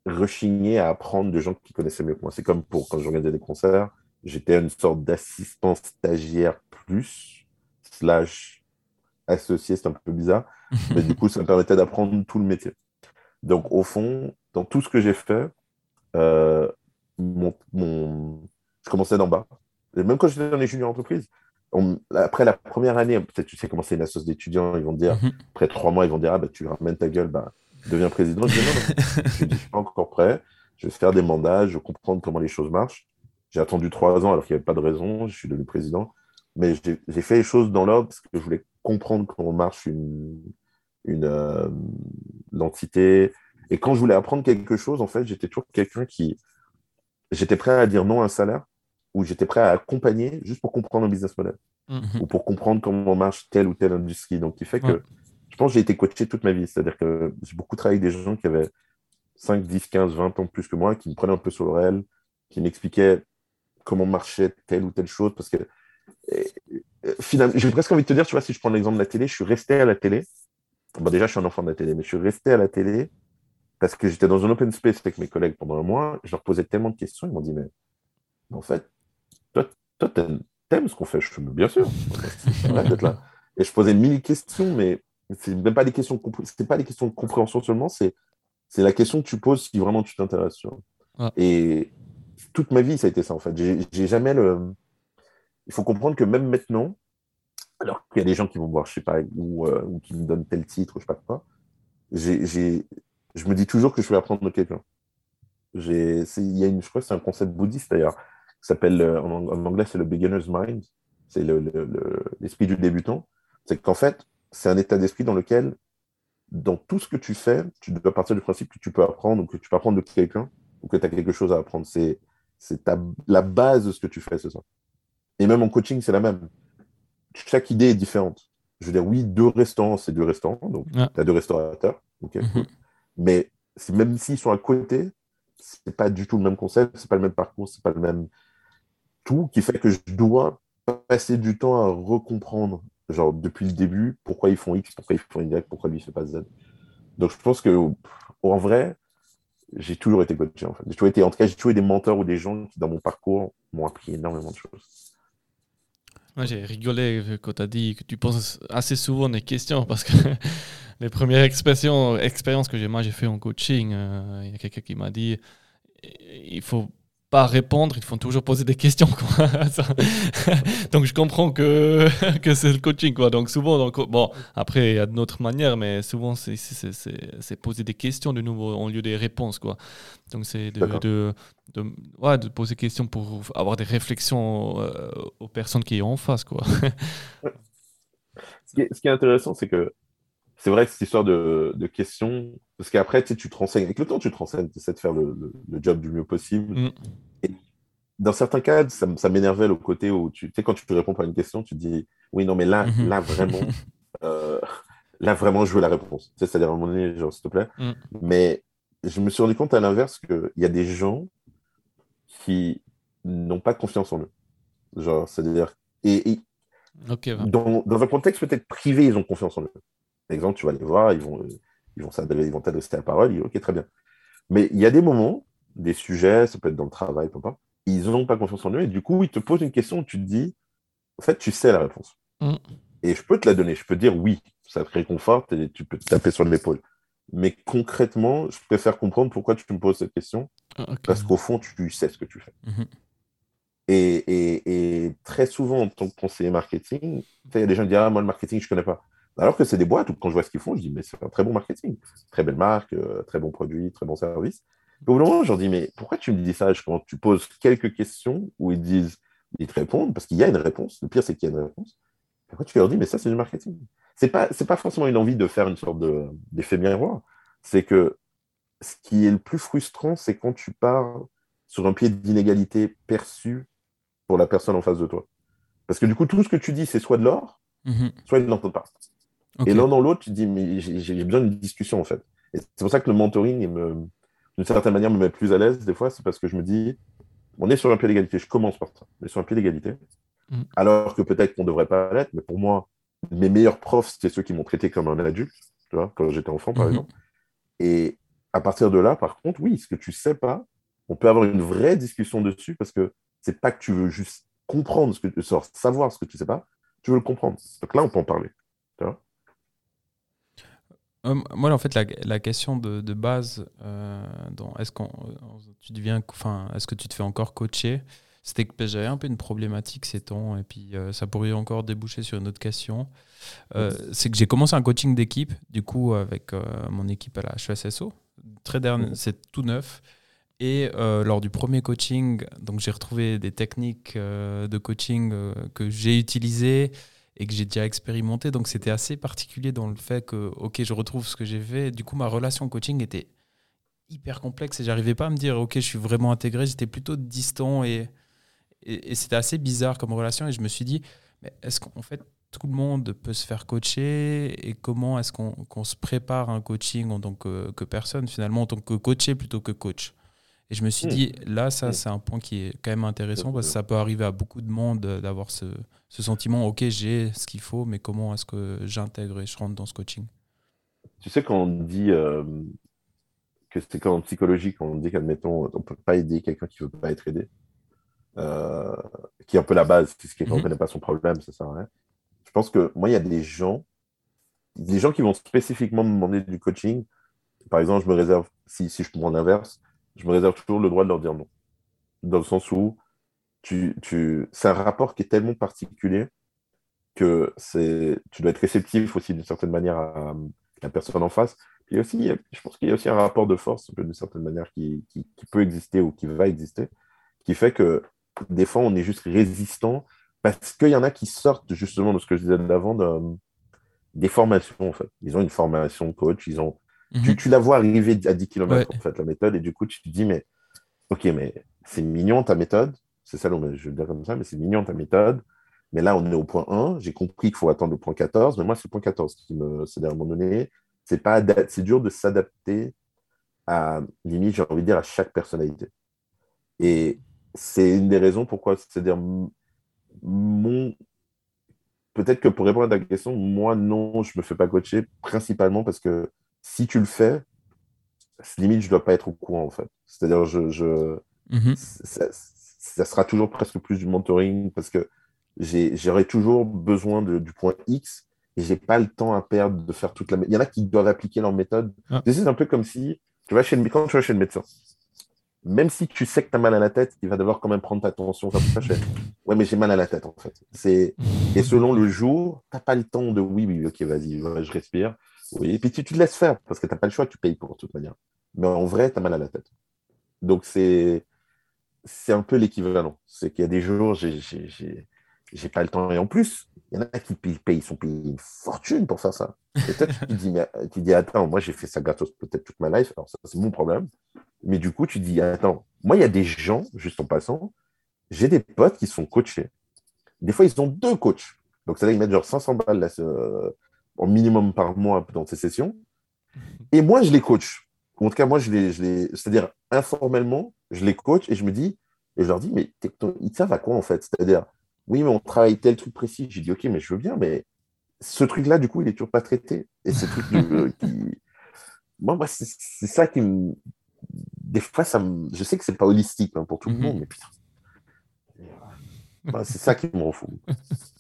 rechigné à apprendre de gens qui connaissaient mieux que moi. C'est comme pour quand j'organisais des concerts, j'étais une sorte d'assistant stagiaire plus, slash associé, c'est un peu bizarre. mais du coup, ça me permettait d'apprendre tout le métier. Donc, au fond, dans tout ce que j'ai fait, euh, mon, je commençais d'en bas. Et même quand j'étais dans les juniors entreprises, après la première année, peut-être tu sais comment c'est une association d'étudiants, ils vont te dire, mhm. après trois mois, ils vont dire, ah, bah, tu ramènes ta gueule, bah, deviens président. Je dis, non, non, je ne suis pas encore prêt. Je vais faire des mandats, je vais comprendre comment les choses marchent. J'ai attendu trois ans alors qu'il n'y avait pas de raison. Je suis devenu président. Mais j'ai fait les choses dans l'ordre parce que je voulais comprendre comment marche une, une euh, entité. Et quand je voulais apprendre quelque chose, en fait, j'étais toujours quelqu'un qui. J'étais prêt à dire non à un salaire ou j'étais prêt à accompagner juste pour comprendre un business model Mhm. ou pour comprendre comment marche telle ou telle industrie. Donc, qui fait que Ouais. je pense que j'ai été coaché toute ma vie. C'est-à-dire que j'ai beaucoup travaillé avec des gens qui avaient 5, 10, 15, 20 ans de plus que moi, qui me prenaient un peu sur le réel, qui m'expliquaient comment marchait telle ou telle chose. Parce que, finalement, j'ai presque envie de te dire, tu vois, si je prends l'exemple de la télé, je suis resté à la télé. Bon, déjà, je suis un enfant de la télé, mais je suis resté à la télé parce que j'étais dans un open space avec mes collègues pendant un mois. Je leur posais tellement de questions, ils m'ont dit, mais en fait, toi, toi t'aimes ce qu'on fait Je Mais bien sûr, d'être là. Et je posais mille questions, mais c'est même pas des questions c'est pas des questions de compréhension seulement, c'est c'est la question que tu poses si vraiment tu t'intéresses. Ouais. Et toute ma vie, ça a été ça en fait. J'ai jamais le. Il faut comprendre que même maintenant, alors qu'il y a des gens qui vont voir, je sais pas, ou, euh, ou qui me donnent tel titre, je sais pas quoi, je me dis toujours que je vais apprendre de quelqu'un. Il y a une, je crois que c'est un concept bouddhiste d'ailleurs, qui s'appelle, euh, en, ang- en anglais, c'est le beginner's mind, c'est le- le- le- l'esprit du débutant. C'est qu'en fait, c'est un état d'esprit dans lequel, dans tout ce que tu fais, tu dois partir du principe que tu peux apprendre, ou que tu peux apprendre de quelqu'un, ou que tu as quelque chose à apprendre. C'est, la base de ce que tu fais, c'est ça. Et même en coaching, c'est la même. Chaque idée est différente. Je veux dire, oui, deux restaurants, c'est deux restaurants, donc Ouais. tu as deux restaurateurs, ok, Mhm. Mais même s'ils sont à côté, c'est pas du tout le même concept, c'est pas le même parcours, c'est pas le même tout, qui fait que je dois passer du temps à recomprendre, genre depuis le début, pourquoi ils font X, pourquoi ils font Y, pourquoi lui il fait pas Z. Donc je pense que en vrai, j'ai toujours été coaché en fait. J'ai toujours été, en tout cas, j'ai toujours eu des mentors ou des gens qui dans mon parcours m'ont appris énormément de choses. Moi, j'ai rigolé quand tu as dit que tu penses assez souvent des questions parce que les premières expériences que j'ai, moi j'ai fait en coaching, euh, il y a quelqu'un qui m'a dit il faut pas répondre, il faut toujours poser des questions. quoi. Donc je comprends que, que c'est le coaching. Quoi. Donc souvent, donc, bon, après il y a d'autres manières, mais souvent c'est- poser des questions de nouveau en lieu des réponses. Quoi. Donc c'est de, de, de, ouais, de poser des questions pour avoir des réflexions euh, aux personnes qui sont en face. Quoi. Ce qui est, ce qui est intéressant, c'est que c'est vrai que cette histoire de, de questions, parce qu'après, tu te renseignes. Avec le temps, tu te renseignes, tu essaies de faire le, le- le job du mieux possible. Mm. Et dans certains cas, ça, ça m'énervait le côté où, tu sais, quand tu réponds à une question, tu te dis, oui, non, mais là, Mhm. là, vraiment, euh, là, vraiment, je veux la réponse. C'est-à-dire à un moment donné, genre, s'il te plaît. Mm. Mais je me suis rendu compte à l'inverse qu'il y a des gens qui n'ont pas confiance en eux. Genre, c'est-à-dire, et, dans, dans un contexte peut-être privé, ils ont confiance en eux. Par exemple, tu vas les voir, ils vont, euh, ils vont vont t'adresser la parole, ils disent, ok, très bien. Mais il y a des moments, des sujets, ça peut être dans le travail, peu importe, ils n'ont pas confiance en eux, et du coup, ils te posent une question où tu te dis, en fait, tu sais la réponse. Mm. Et je peux te la donner, je peux te dire oui, ça te réconforte et tu peux te taper sur l'épaule. Mais concrètement, je préfère comprendre pourquoi tu me poses cette question, Ok. parce qu'au fond, tu sais ce que tu fais. Mhm. Et, et- et très souvent, en tant que conseiller marketing, il y a des gens qui disent Ah, moi, le marketing, je ne connais pas. Alors que c'est des boîtes où, quand je vois ce qu'ils font, je dis Mais c'est un très bon marketing. Très belle marque, euh, très bon produit, très bon service. Et au bout d'un moment, je leur dis Mais pourquoi tu me dis ça? Quand tu poses quelques questions où ils disent, ils te répondent, parce qu'il y a une réponse. Le pire, c'est qu'il y a une réponse. Pourquoi tu leur dis Mais ça, c'est du marketing? C'est pas, c'est pas forcément une envie de faire une sorte de- d'effet miroir. C'est que ce qui est le plus frustrant, c'est quand tu pars sur un pied d'inégalité perçue pour la personne en face de toi. Parce que du coup, tout ce que tu dis, c'est soit de l'or, Mhm. soit ils ne l'entendent pas. Et l'un dans l'autre, tu te dis, mais j'ai besoin d'une discussion, en fait. Et c'est pour ça que le mentoring, d'une certaine manière, me met plus à l'aise, des fois, c'est parce que je me dis, on est sur un pied d'égalité, je commence par ça, on est sur un pied d'égalité, Mm. alors que peut-être qu'on ne devrait pas l'être, mais pour moi, mes meilleurs profs, c'était ceux qui m'ont traité comme un adulte, tu vois, quand j'étais enfant, par Mhm. exemple. Et à partir de là, par contre, oui, ce que tu sais pas, on peut avoir une vraie discussion dessus parce que c'est pas que tu veux juste comprendre ce que tu sors, savoir ce que tu sais pas, tu veux le comprendre. Donc là, on peut en parler. tu vois. Euh, moi, en fait, la, la question de, de base, euh, est-ce qu'on, euh, tu deviens, enfin, est-ce que tu te fais encore coacher C'était que j'avais un peu une problématique ces temps, et puis euh, ça pourrait encore déboucher sur une autre question. C'est que j'ai commencé un coaching d'équipe, du coup, avec mon équipe à la HSSO. Très dernier, Mhm. c'est tout neuf. Et euh, lors du premier coaching, donc j'ai retrouvé des techniques euh, de coaching euh, que j'ai utilisées et que j'ai déjà expérimenté. Donc c'était assez particulier dans le fait que, ok, je retrouve ce que j'ai fait. Du coup, ma relation coaching était hyper complexe et j'arrivais pas à me dire, ok, je suis vraiment intégré. J'étais plutôt distant et, c'était assez bizarre comme relation. Et je me suis dit, mais est-ce qu'en fait, tout le monde peut se faire coacher? Et comment est-ce qu'on se prépare un coaching en tant que, que personne, finalement, en tant que coaché plutôt que coach? Et je me suis hmm. dit, là, ça, hmm. c'est un point qui est quand même intéressant parce que ça peut arriver à beaucoup de monde d'avoir ce, ce, sentiment, OK, j'ai ce qu'il faut, mais comment est-ce que j'intègre et je rentre dans ce coaching? Tu sais, quand on dit euh, que c'est comme en psychologie, quand on dit qu'admettons, on ne peut pas aider quelqu'un qui ne veut pas être aidé, euh, qui est un peu la base, c'est ce qui ne mhm. connaît pas son problème, ça sert à rien. Je pense que moi, il y a des gens, des gens qui vont spécifiquement me demander du coaching. Par exemple, je me réserve, si, si je prends l'inverse, je me réserve toujours le droit de leur dire non. Dans le sens où tu, tu... c'est un rapport qui est tellement particulier que tu dois être réceptif aussi d'une certaine manière à, la personne en face. Puis aussi, je pense qu'il y a aussi un rapport de force d'une certaine manière qui, qui, peut exister ou qui va exister, qui fait que des fois on est juste résistant parce qu'il y en a qui sortent justement de ce que je disais d'avant, de, des formations en fait. Ils ont une formation coach, ils ont Mhm. Tu, la vois arriver à 10 km, en fait, la méthode, et du coup, tu te dis, mais ok, mais c'est mignon ta méthode, c'est ça, je le dire comme ça, mais c'est mignon ta méthode. Mais là, on est au point 1, j'ai compris qu'il faut attendre le point 14, mais moi, c'est le point 14 qui me. C'est à un moment donné, c'est pas c'est dur de s'adapter à, limite, j'ai envie de dire, à chaque personnalité. Et c'est une des raisons pourquoi, c'est-à-dire, mon. Peut-être que pour répondre à ta question, moi, non, je ne me fais pas coacher, principalement parce que si tu le fais, limite, je ne dois pas être au courant, en fait. C'est-à-dire, je, je mhm. ça, sera toujours presque plus du mentoring parce que j'aurai toujours besoin du point X et j'ai pas le temps à perdre de faire toute la. Il y en a qui doivent appliquer leur méthode. Ah. C'est un peu comme si tu vas chez le... quand tu vas chez le médecin, même si tu sais que tu as mal à la tête, il va devoir quand même prendre ta tension. Comme ça, Ouais, mais j'ai mal à la tête, en fait. Et selon le jour, tu n'as pas le temps de oui, oui, ok, vas-y, je respire. Oui, et puis tu, te laisses faire parce que tu n'as pas le choix, tu payes pour de toute manière. Mais en vrai, tu as mal à la tête. Donc c'est un peu l'équivalent. C'est qu'il y a des jours, j'ai pas le temps. Et en plus, il y en a qui payent, sont payés une fortune pour faire ça. Et toi, tu te dis, tu dis, attends, moi j'ai fait ça gratos peut-être toute ma life, alors ça c'est mon problème. Mais du coup, tu dis, attends, moi il y a des gens, juste en passant, j'ai des potes qui sont coachés. Des fois, ils ont deux coachs. Donc, c'est-à-dire qu'ils mettent genre 500 balles là, en minimum par mois dans ces sessions. Et moi, je les coach. En tout cas, moi, je les, je les c'est-à-dire informellement, je les coach et je me dis, et je leur dis, mais ils savent à quoi en fait C'est-à-dire, oui, mais on travaille tel truc précis. J'ai dit, ok, mais je veux bien, mais ce truc-là, du coup, il est toujours pas traité. Et ce truc euh, qui. Moi, c'est ça qui me. Des fois, ça me... je sais que c'est pas holistique hein, pour tout le mhm. monde, mais putain. c'est ça qui me rend fou.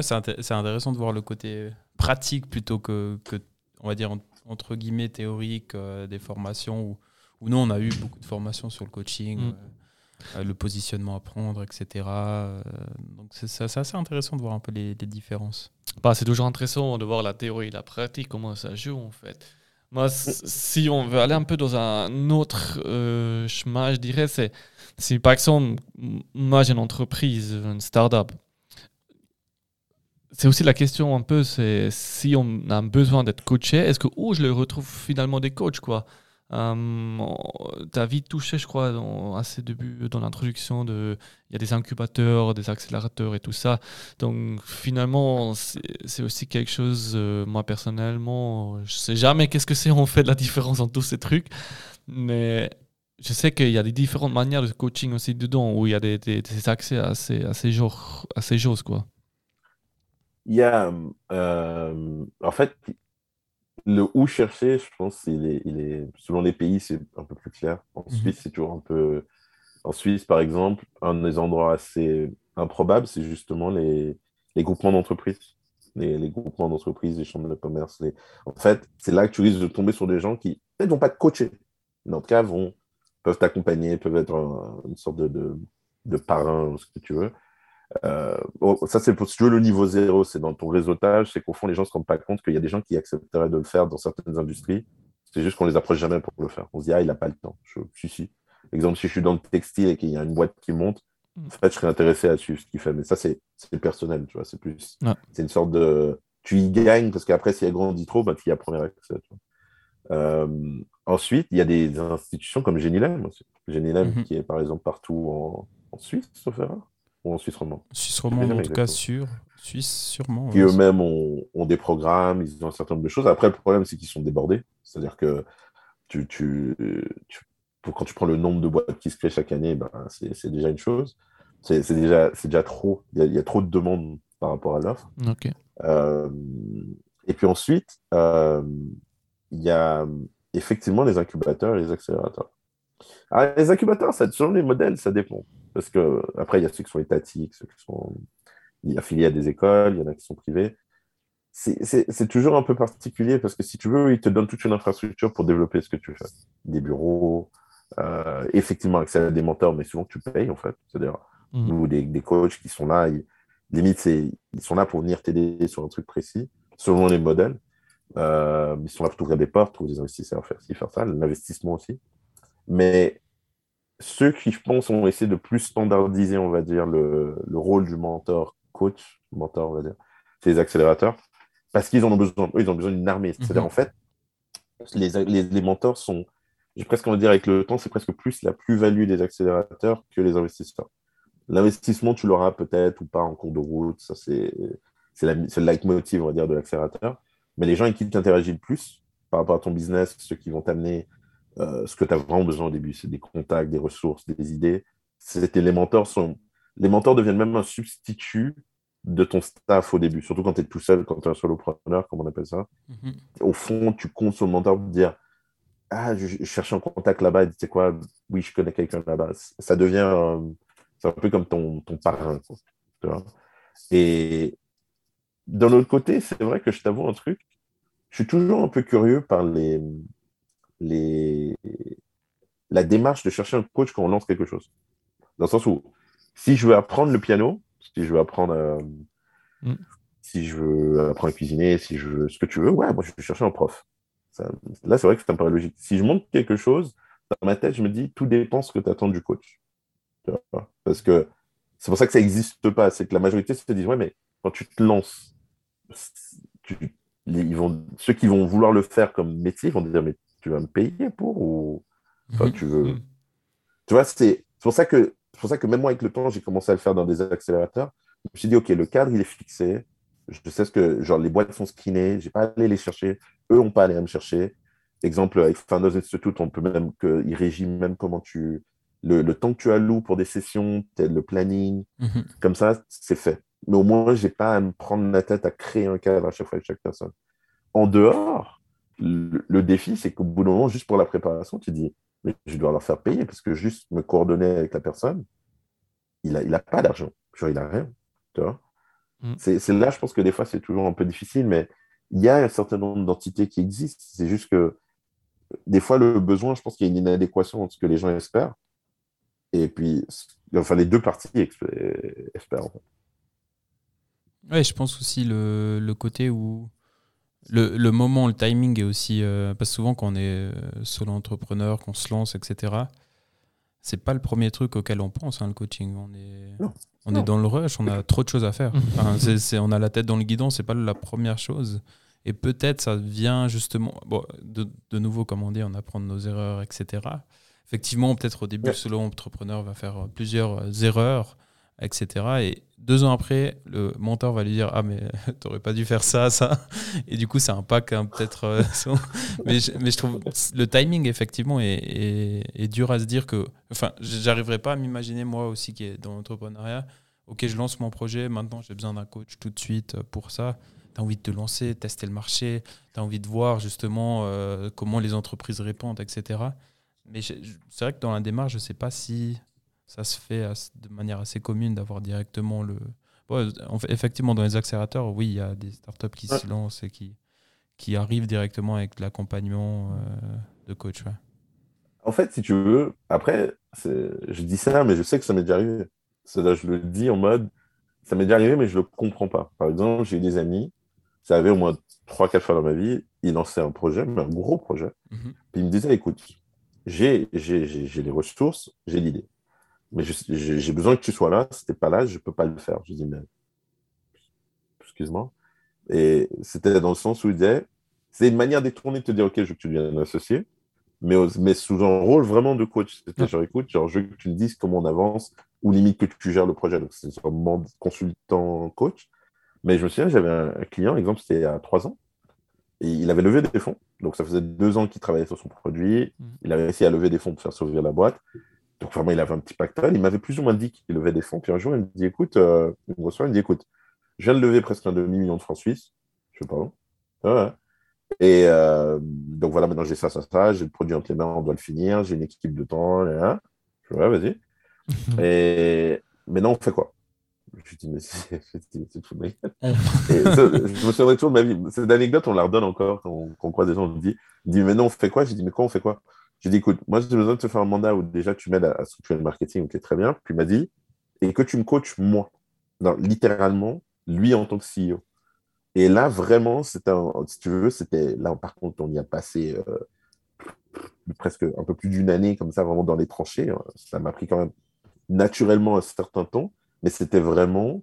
c'est intéressant de voir le côté pratique plutôt que, que on va dire, entre guillemets, théorique euh, des formations où, où, nous, on a eu beaucoup de formations sur le coaching, mm. euh, euh, le positionnement à prendre, etc. donc, c'est assez intéressant de voir un peu les, différences. Bah, c'est toujours intéressant de voir la théorie et la pratique, comment ça joue, en fait. Moi, si on veut aller un peu dans un autre chemin, je dirais, c'est si par exemple, moi j'ai une entreprise, une start-up, c'est aussi la question un peu, c'est si on a besoin d'être coaché, est-ce que où je le retrouve finalement des coachs quoi? Euh, Tu as vite touché, je crois, dans, à ces débuts, dans l'introduction, il y a des incubateurs, des accélérateurs et tout ça. Donc finalement, c'est aussi quelque chose, euh, moi personnellement, je sais jamais qu'est-ce que c'est, on fait de la différence entre tous ces trucs, mais je sais qu'il y a des différentes manières de coaching aussi dedans, où il y a des, accès à ces, à ces choses, quoi. Il y a, euh, en fait, le où chercher, je pense, il est, il est, selon les pays, c'est un peu plus clair. En mhm. Suisse, c'est toujours un peu. En Suisse, par exemple, un des endroits assez improbables, c'est justement les, les groupements d'entreprises. Les, les, groupements d'entreprises, les chambres de commerce. Les... En fait, c'est là que tu risques de tomber sur des gens qui, peut-être, vont pas te coacher, mais en tout cas, vont, peuvent t'accompagner, peuvent être une sorte de, de, de parrain, ce que tu veux. Euh, ça, c'est pour si tu veux le niveau zéro, c'est dans ton réseautage, c'est qu'au fond, les gens ne se rendent pas compte qu'il y a des gens qui accepteraient de le faire dans certaines industries C'est juste qu'on les approche jamais pour le faire. On se dit, ah, il n'a pas le temps. Je, si, si. Exemple, si je suis dans le textile et qu'il y a une boîte qui monte, mm. en fait, je serais intéressé à suivre ce qu'il fait. Mais ça, c'est personnel, tu vois. C'est plus. C'est une sorte de. Tu y gagnes parce qu'après, s'il grandit trop, bah, tu y as premier accès. Euh, ensuite, il y a des institutions comme Genilem. Genilem mm-hmm. qui est par exemple partout en, en Suisse, sauf erreur, ou en Suisse romande. Suisse romande, en tout cas, sûr. Suisse, sûrement. Qui eux-mêmes ont, ont, des programmes, ils ont un certain nombre de choses. Après, le problème, c'est qu'ils sont débordés. C'est-à-dire que tu, tu, quand tu prends le nombre de boîtes qui se créent chaque année, ben, c'est déjà une chose. C'est déjà, déjà trop. Il y, a, il y, a, trop de demandes par rapport à l'offre. Euh, et puis ensuite, euh, il y a effectivement les incubateurs et les accélérateurs. Alors, les incubateurs, ça, selon les modèles, ça dépend. Parce que après, il y a ceux qui sont étatiques, ceux qui sont affiliés à des écoles, il y en a qui sont privés. C'est toujours un peu particulier parce que si tu veux, ils te donnent toute une infrastructure pour développer ce que tu fais. Des bureaux, euh, effectivement accès à des mentors, mais souvent tu payes en fait. C'est-à-dire, mmh. ou des, des, coachs qui sont là, ils, limite, ils sont là pour venir t'aider sur un truc précis, selon les modèles. Euh, ils sont là pour t'ouvrir des portes, trouver des investisseurs, faire ci, faire ça, l'investissement aussi. Mais ceux qui, je pense, ont essayé de plus standardiser, on va dire, le, le rôle du mentor, coach, mentor, on va dire, c'est les accélérateurs, parce qu'ils en ont besoin. Eux, ils ont besoin d'une armée. C'est-à-dire, mhm. en fait, les, les, les, mentors sont, j'ai presque envie de dire avec le temps, c'est presque plus la plus-value des accélérateurs que les investisseurs. L'investissement, tu l'auras peut-être ou pas en cours de route, ça c'est le leitmotiv, on va dire, de l'accélérateur. Mais les gens avec qui tu interagis le plus par rapport à ton business, ceux qui vont t'amener euh, ce que tu as vraiment besoin au début, c'est des contacts, des ressources, des idées. C'était les mentors sont. Les mentors deviennent même un substitut de ton staff au début, surtout quand tu es tout seul, quand tu es un solopreneur, comme on appelle ça. Mhm. Au fond, tu comptes sur le mentor pour dire Ah, je, cherche un contact là-bas, tu sais quoi, oui, je connais quelqu'un là-bas. Ça devient c'est un peu comme ton, ton parrain. Quoi, Et d'un autre côté, c'est vrai que je t'avoue un truc, je suis toujours un peu curieux par les, les... la démarche de chercher un coach quand on lance quelque chose. Dans le sens où, si je veux apprendre le piano, si je veux apprendre, à... Mm. si je veux apprendre à cuisiner, si je veux ce que tu veux, ouais, moi je vais chercher un prof. Ça... là, c'est vrai que ça me paraît logique. Si je monte quelque chose, dans ma tête, je me dis, tout dépend ce que tu attends du coach. Parce que c'est pour ça que ça n'existe pas. C'est que la majorité se disent, ouais, mais quand tu te lances, tu... ils vont... ceux qui vont vouloir le faire comme métier vont dire, mais tu vas me payer pour ou enfin, tu veux. Mhm. Tu vois, c'est pour ça que c'est pour ça que même moi avec le temps, j'ai commencé à le faire dans des accélérateurs. Je me suis dit, ok, le cadre il est fixé. Je sais ce que genre les boîtes sont screenées. J'ai pas allé les chercher. Eux ont pas allé me chercher. Exemple avec Founders Institute, on peut même que il régit même comment tu le, le, temps que tu alloues pour des sessions, le planning, mhm. comme ça, c'est fait. Mais au moins, j'ai pas à me prendre la tête à créer un cadre à chaque fois avec chaque personne. En dehors, le, défi, c'est qu'au bout d'un moment, juste pour la préparation, tu dis, mais je dois leur faire payer parce que juste me coordonner avec la personne, il n'a il a pas d'argent. Genre, il n'a rien. Tu vois mm. C'est là, je pense que des fois, c'est toujours un peu difficile, mais il y a un certain nombre d'entités qui existent. C'est juste que des fois, le besoin, je pense qu'il y a une inadéquation entre ce que les gens espèrent et puis, enfin, les deux parties espèrent. En fait. Je pense aussi le, le côté où le, le, moment, le timing est aussi. Euh, parce que souvent, quand on est euh, solo entrepreneur, qu'on se lance, etc., c'est pas le premier truc auquel on pense, hein, le coaching. On est, on est dans le rush, on a trop de choses à faire. on a la tête dans le guidon, c'est pas la première chose. Et peut-être ça vient justement. Bon, de, de, nouveau, comme on dit, on apprend de nos erreurs, etc. Effectivement, peut-être au début, le solo entrepreneur va faire plusieurs erreurs etc. Et deux ans après, le mentor va lui dire Ah, mais t'aurais pas dû faire ça, ça. Et du coup, un pack hein, peut-être. Euh, mais, je, mais je trouve le timing, effectivement, est, dur à se dire que. Enfin, j'arriverai pas à m'imaginer, moi aussi, qui est dans l'entrepreneuriat. Ok, je lance mon projet, maintenant j'ai besoin d'un coach tout de suite pour ça. Tu as envie de te lancer, tester le marché, tu as envie de voir justement euh, comment les entreprises répondent, etc. Mais c'est vrai que dans la démarche, je sais pas si ça se fait de manière assez commune d'avoir directement le. effectivement, dans les accélérateurs, oui, il y a des startups qui se lancent et qui, qui arrivent directement avec l'accompagnement euh, de coach. En fait, si tu veux, après, je dis ça, mais je sais que ça m'est déjà arrivé. Là, je le dis en mode, ça m'est déjà arrivé, mais je ne le comprends pas. Par exemple, j'ai eu des amis, ça avait au moins 3-4 fois dans ma vie, il lançait un projet, mais un gros projet. Mhm. Puis il me disait, écoute, j'ai les ressources, j'ai l'idée. Mais j'ai besoin que tu sois là. Si tu pas là, je ne peux pas le faire. Je dis, mais excuse-moi. Et c'était dans le sens où il disait, c'est une manière détournée de te dire, OK, je veux que tu deviennes associé, mais, mais sous un rôle vraiment de coach. C'était genre, écoute, genre, je veux que tu me dises comment on avance, ou limite que tu gères le projet. Donc, c'est vraiment consultant coach. Mais je me souviens, j'avais un, client, exemple, c'était a trois ans, et il avait levé des fonds. Donc, ça faisait deux ans qu'il travaillait sur son produit. Mmh. Il avait réussi à lever des fonds pour faire sauver la boîte. Donc, vraiment, il avait un petit pactole. Il m'avait plus ou moins dit qu'il levait des fonds. Puis un jour, il me dit, écoute, euh, il me reçoit, il me dit, écoute, je viens de lever presque un demi-million de francs suisses. Je sais pas. Ouais. Et euh, donc voilà, maintenant j'ai ça, ça, ça, j'ai le produit entre les mains, on doit le finir, j'ai une équipe de temps, là, Je ouais, vas-y. et maintenant, on fait quoi? Je dis, mais c'est tout ma Je me souviendrai toujours de ma vie. Cette anecdote, on la redonne encore quand on, croise des gens, on dit, dit, mais non, on fait quoi? Je dis, mais quoi, on fait quoi? Je dis, écoute, moi j'ai besoin de te faire un mandat où déjà tu m'aides à, structurer le marketing, ok, très bien. Puis il m'a dit, et que tu me coaches moi. Non, littéralement, lui en tant que CEO. Et là, vraiment, c'était si tu veux, c'était là, par contre, on y a passé euh, presque un peu plus d'une année comme ça, vraiment dans les tranchées. Hein. Ça m'a pris quand même naturellement un certain temps, mais c'était vraiment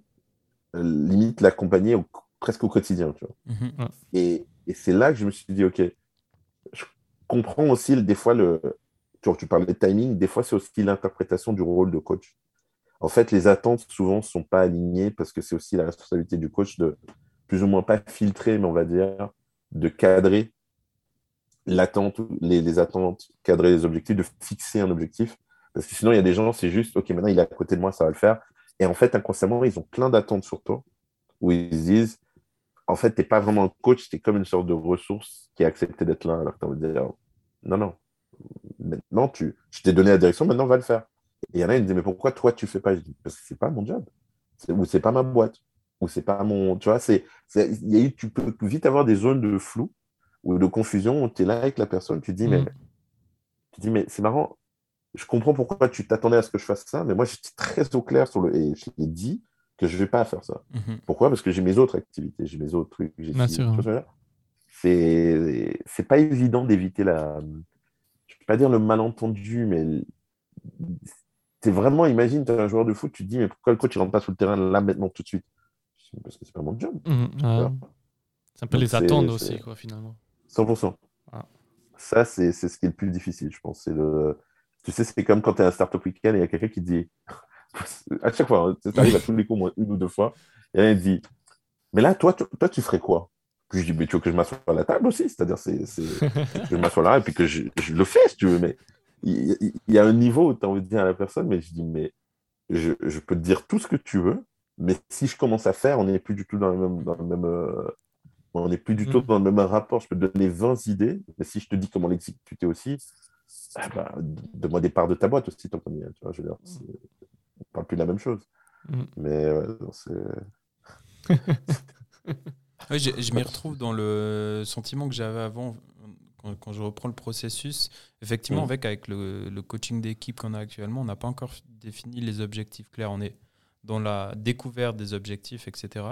euh, limite l'accompagner presque au quotidien. Tu vois. Mm-hmm. Et, et c'est là que je me suis dit, OK, comprends aussi des fois le. Tu, parlais de timing, des fois c'est aussi l'interprétation du rôle de coach. En fait, les attentes souvent ne sont pas alignées parce que c'est aussi la responsabilité du coach de plus ou moins pas filtrer, mais on va dire de cadrer l'attente, les, attentes, cadrer les objectifs, de fixer un objectif. Parce que sinon, il y a des gens, c'est juste, OK, maintenant il est à côté de moi, ça va le faire. Et en fait, inconsciemment, ils ont plein d'attentes sur toi, où ils disent, en fait, tu n'es pas vraiment un coach, tu es comme une sorte de ressource qui a accepté d'être là. Alors que tu as envie de dire, non, non, maintenant, tu, je t'ai donné la direction, maintenant, va le faire. Et il y en a, ils me disent, mais pourquoi toi, tu fais pas? Je dis, parce que c'est pas mon job. Ou c'est pas ma boîte. Ou c'est pas mon. Tu vois, c'est, tu peux vite avoir des zones de flou ou de confusion où tu es là avec la personne, tu dis, mais, mm. tu dis, mais c'est marrant, je comprends pourquoi tu t'attendais à ce que je fasse ça, mais moi, j'étais très au clair sur le. Et je l'ai dit que je ne vais pas faire ça. Mm-hmm. Pourquoi? Parce que j'ai mes autres activités, j'ai mes autres trucs. Bien sûr. C'est, c'est pas évident d'éviter la. Je ne vais pas dire le malentendu, mais c'est vraiment, imagine, tu es un joueur de foot, tu te dis, mais pourquoi le coach ne rentre pas sur le terrain là, maintenant, tout de suite? Parce que c'est pas mon job. Mmh, c'est un peu les attendre aussi, quoi, finalement. 100%. Ah. Ça, c'est ce qui est le plus difficile, je pense. Le... Tu sais, c'est comme quand tu es un startup week-end et il y a quelqu'un qui dit, à chaque fois, hein, ça arrive à tous les coups, une ou deux fois, et il dit, mais là, toi, toi, tu ferais quoi? Puis je dis, mais tu veux que je m'assoie à la table aussi? C'est-à-dire, c'est que je m'assois là et puis que je, je, le fais, si tu veux, mais il, y a un niveau où tu as envie de dire à la personne, mais je dis, mais je, je, peux te dire tout ce que tu veux, mais si je commence à faire, on n'est plus du tout dans le même, dans le même euh, on n'est plus du tout mm. dans le même rapport. Je peux te donner 20 idées, mais si je te dis comment l'exécuter aussi, ah bah, donne-moi des parts de ta boîte aussi, tant qu'on y est. Tu vois, je veux dire, on parle plus de la même chose. Mm. Mais c'est. je, m'y retrouve dans le sentiment que j'avais avant, quand, je reprends le processus, effectivement, mm. avec, avec le, le coaching d'équipe qu'on a actuellement, on n'a pas encore défini les objectifs clairs. On est dans la découverte des objectifs, etc.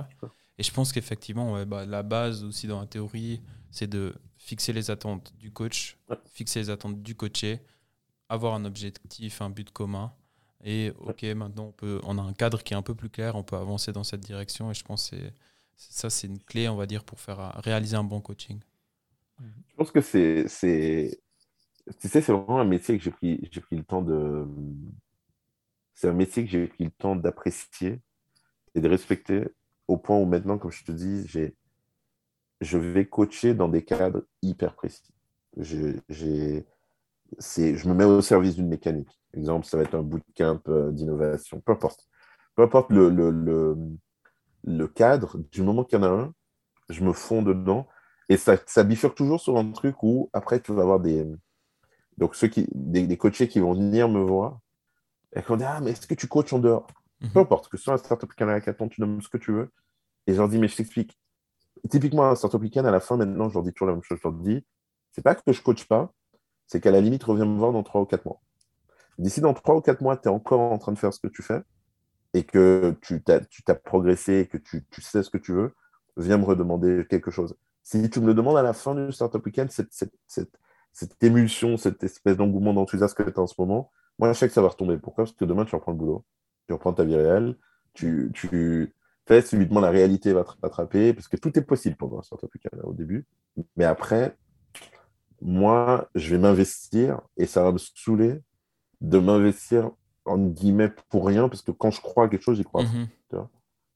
Et je pense qu'effectivement, bah, la base aussi dans la théorie, c'est de fixer les attentes du coach, fixer les attentes du coaché, avoir un objectif, un but commun. Et ok, maintenant on, peut, on a un cadre qui est un peu plus clair, on peut avancer dans cette direction. Et je pense que ça, c'est une clé, on va dire, pour faire réaliser un bon coaching. Je pense que c'est. Tu sais, c'est vraiment un métier que j'ai pris, pris le temps de. C'est un métier que j'ai pris le temps d'apprécier et de respecter au point où maintenant, comme je te dis, j'ai, je vais coacher dans des cadres hyper précis. Je, j'ai, c'est, je me mets au service d'une mécanique. Exemple, ça va être un bootcamp euh, d'innovation, peu importe. Peu importe le, le, le, le cadre, du moment qu'il y en a un, je me fonds dedans. Et ça, ça bifurque toujours sur un truc où, après, tu vas avoir des, donc ceux qui, des, des coachés qui vont venir me voir et qui vont dire Ah, mais est-ce que tu coaches en dehors? Mhm. Peu importe, que ce soit un startup weekend à tu nommes ce que tu veux. Et je leur dis, mais je t'explique. Typiquement, un startup weekend, à la fin, maintenant, je leur dis toujours la même chose. Je leur dis, c'est pas que je coach pas, c'est qu'à la limite, reviens me voir dans 3 ou 4 mois. D'ici dans 3 ou 4 mois, tu es encore en train de faire ce que tu fais et que tu as, progressé et que tu, sais ce que tu veux, viens me redemander quelque chose. Si tu me le demandes à la fin du Startup Weekend, cette, cette, cette, cette émulsion, cette espèce d'engouement, d'enthousiasme que tu as en ce moment, moi, je sais que ça va retomber. Pourquoi? Parce que demain, tu reprends le boulot, tu reprends ta vie réelle, tu, tu fais subitement la réalité va te rattraper, parce que tout est possible pendant un Startup Weekend au début. Mais après, moi, je vais m'investir et ça va me saouler de m'investir en guillemets pour rien, parce que quand je crois à quelque chose, j'y crois. Mhm.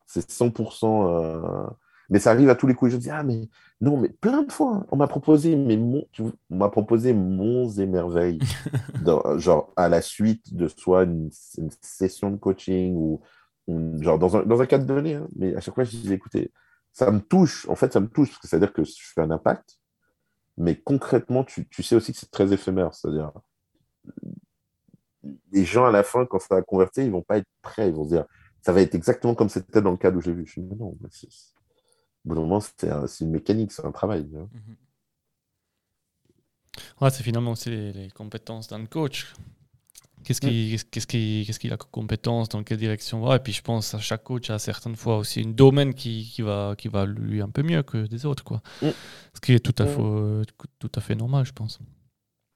C'est 100%. euh, Mais ça arrive à tous les coups. Je dis, ah, mais non, mais plein de fois, hein. on m'a proposé, mais mon... on m'a proposé monts et merveilles, dans- genre à la suite de soit une, une session de coaching ou, ou genre dans un, dans un cadre donné. hein. Mais à chaque fois, je disais, écoutez, ça me touche. En fait, ça me touche, parce que c'est-à-dire que je fais un impact. Mais concrètement, tu, tu sais aussi que c'est très éphémère. C'est-à-dire, les gens à la fin, quand ça va convertir, ils vont pas être prêts. Ils vont se dire, ça va être exactement comme c'était dans le cadre où j'ai vu. Je dis, mais non, c'est- au bout d'un moment, c'est un- une mécanique, c'est un travail. hein. Mhm. Ouais, c'est finalement aussi les, les compétences d'un coach. Qu'est-ce qui, qu'est-ce qui, qu'est-ce qu'il a comme compétences, dans quelle direction va? Et puis je pense à chaque coach a certaines fois aussi un domaine qui, qui, va, qui va lui un peu mieux que des autres. Quoi. Mm. Ce qui est tout à, Mm. fait, tout à fait normal, je pense.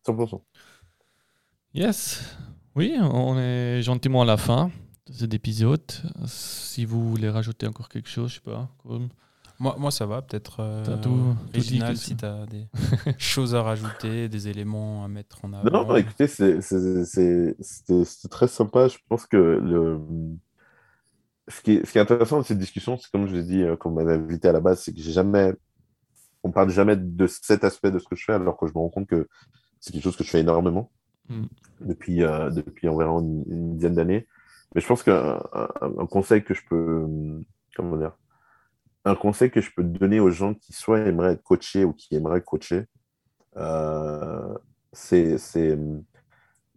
100%. Yes. Oui, on est gentiment à la fin de cet épisode. Si vous voulez rajouter encore quelque chose, je sais pas. comme- Moi, moi, ça va, peut-être. euh, T'as tout- si tu as des choses à rajouter, des éléments à mettre en avant. Non, écoutez, c'est- c'est- c'est- c'était très sympa. Je pense que le... ce, qui est, ce qui est intéressant de cette discussion, c'est comme je l'ai dit euh, quand on m'avait invité à la base, c'est que j'ai jamais. On parle jamais de cet aspect de ce que je fais, alors que je me rends compte que c'est quelque chose que je fais énormément Mm. depuis, euh, depuis environ une, dizaine d'années. Mais je pense qu'un un, un conseil que je peux. Comment dire Un conseil que je peux donner aux gens qui soit aimeraient être coachés ou qui aimeraient coacher, euh, c'est, c'est,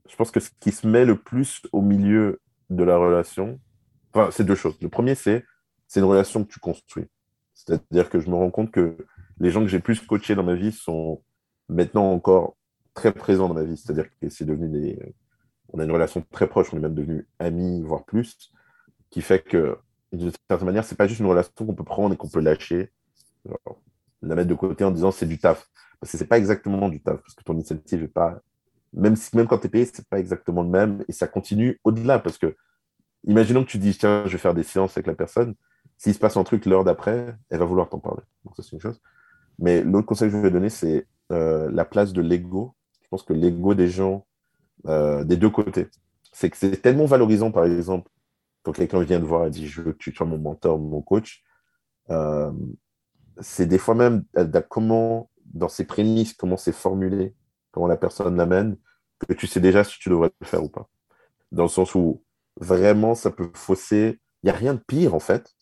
je pense que ce qui se met le plus au milieu de la relation, enfin, c'est deux choses. Le premier, c'est, c'est une relation que tu construis. C'est-à-dire que je me rends compte que les gens que j'ai plus coachés dans ma vie sont maintenant encore très présents dans ma vie. C'est-à-dire que c'est devenu des, on a une relation très proche, on est même devenus amis, voire plus, qui fait que, d'une certaine manière, c'est pas juste une relation qu'on peut prendre et qu'on peut lâcher, la mettre de côté en disant c'est du taf. Parce que c'est pas exactement du taf, parce que ton initiative est pas, même si, même quand tu es payé, c'est pas exactement le même, et ça continue au-delà, parce que, imaginons que tu dis, tiens, je vais faire des séances avec la personne, s'il se passe un truc l'heure d'après, elle va vouloir t'en parler. Donc ça, c'est une chose. Mais l'autre conseil que je vais donner, c'est euh, la place de l'ego. Je pense que l'ego des gens, euh, des deux côtés, c'est que c'est tellement valorisant, par exemple, quand quelqu'un vient te voir et dit, je veux que tu sois mon mentor, mon coach, euh, c'est des fois même euh, comment, dans ses prémices, comment c'est formulé, comment la personne l'amène, que tu sais déjà si tu devrais le faire ou pas. Dans le sens où vraiment ça peut fausser. Il n'y a rien de pire, en fait,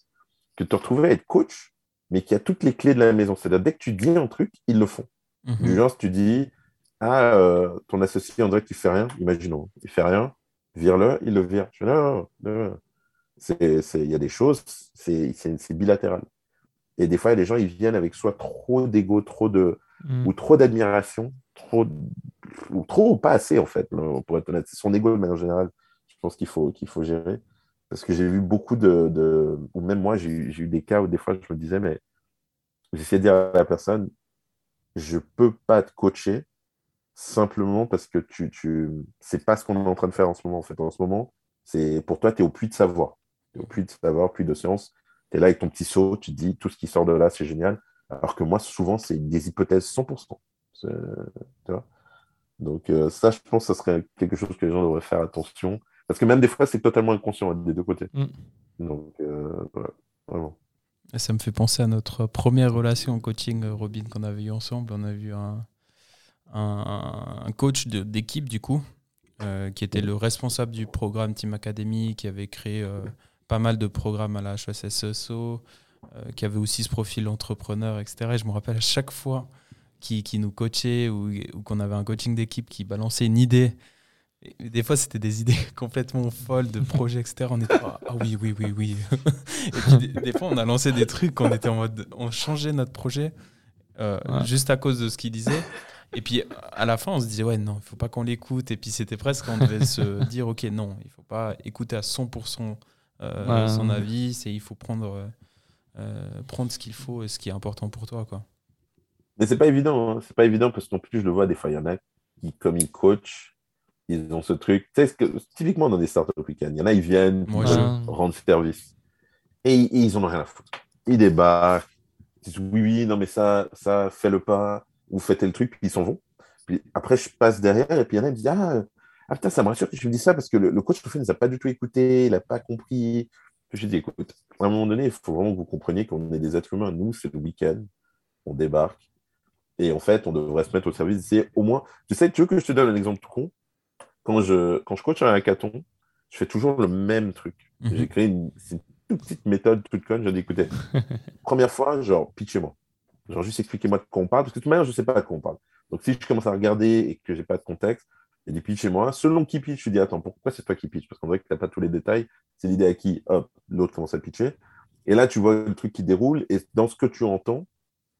que de te retrouver à être coach, mais qui a toutes les clés de la maison. C'est-à-dire, dès que tu dis un truc, ils le font. Mhm. Du genre, si tu dis, ah, euh, ton associé, on dirait qu'il fait rien, imaginons, il fait rien, vire-le, il le vire. Je non, non, non, non. C'est, c'est, il y a des choses, c'est, c'est, c'est bilatéral. Et des fois, il y a des gens, ils viennent avec soit trop d'ego, trop de, Mm. ou trop d'admiration, trop, ou trop ou pas assez, en fait, pour être honnête. C'est son ego, de manière générale, je pense qu'il faut, qu'il faut gérer. Parce que j'ai vu beaucoup de, de- ou même moi, j'ai eu, j'ai eu des cas où des fois, je me disais, mais j'essayais de dire à la personne, je peux pas te coacher simplement parce que tu, tu, c'est pas ce qu'on est en train de faire en ce moment. En fait, en ce moment, c'est pour toi, tu es au puits de savoir. Tu es au puits de savoir, puits de science. Tu es là avec ton petit seau, tu te dis tout ce qui sort de là, c'est génial. Alors que moi, souvent, c'est des hypothèses 100%. C'est- Tu vois Donc, euh, ça, je pense que ce serait quelque chose que les gens devraient faire attention. Parce que même des fois, c'est totalement inconscient hein, des deux côtés. Mm. Donc, euh, voilà, vraiment. Et Ça me fait penser à notre première relation en coaching, euh, Robin, qu'on avait eu ensemble. On a vu un, un, un coach d'équipe, du coup, euh, qui était le responsable du programme Team Academy, qui avait créé euh, pas mal de programmes à la HSSO, euh, qui avait aussi ce profil entrepreneur, etc. Et je me rappelle à chaque fois qu'il qu'il nous coachait ou, ou qu'on avait un coaching d'équipe qui balançait une idée. Et des fois, c'était des idées complètement folles de projets, etc. On était ah ah oui, oui, oui, oui. Et puis des, des fois, on a lancé des trucs, on était en mode, on changeait notre projet euh, Ouais. juste à cause de ce qu'il disait. Et puis à la fin, on se disait ouais non, il faut pas qu'on l'écoute. Et puis c'était presque, on devait se dire ok non, il faut pas écouter à 100% euh, Ouais. son avis. C'est il faut prendre euh, euh, prendre ce qu'il faut et ce qui est important pour toi. Quoi. Mais c'est pas évident, hein. c'est pas évident parce qu'en plus, je le vois, des fois, il y en a qui, comme ils coachent, ils ont ce truc. Tu sais, que, typiquement dans des startups week-end, il y en a, ils viennent, Moi, ils je- veulent rendre service. Et, et ils en ont rien à foutre. Ils débarquent, ils disent oui, oui, non, mais ça, ça, fais le pas, ou faites le truc, puis ils s'en vont. Puis après, je passe derrière, et puis il y en a, ils me disent ah, ah, putain, ça me rassure que tu me dis ça parce que le, le coach, au fait, ne nous a pas du tout écouté, il n'a pas compris. Je dis écoute, à un moment donné, il faut vraiment que vous compreniez qu'on est des êtres humains. Nous, c'est le week-end, on débarque. Et en fait, on devrait se mettre au service. C'est au moins. Tu sais, tu veux que je te donne un exemple tout con? Quand je, quand je coach un hackathon, je fais toujours le même truc. Mhm. J'ai créé une toute petite méthode toute conne. J'ai dit écoutez, première fois, genre, pitchez-moi. Genre, juste expliquez-moi de quoi on parle, parce que de toute manière, je ne sais pas de quoi on parle. Donc, si je commence à regarder et que j'ai pas de contexte, j'ai dit pitchez-moi. Selon qui pitch, je dis attends, pourquoi c'est toi qui pitch Parce qu'on dirait que tu n'as pas tous les détails. C'est l'idée à qui, hop, l'autre commence à pitcher. Et là, tu vois le truc qui déroule, et dans ce que tu entends,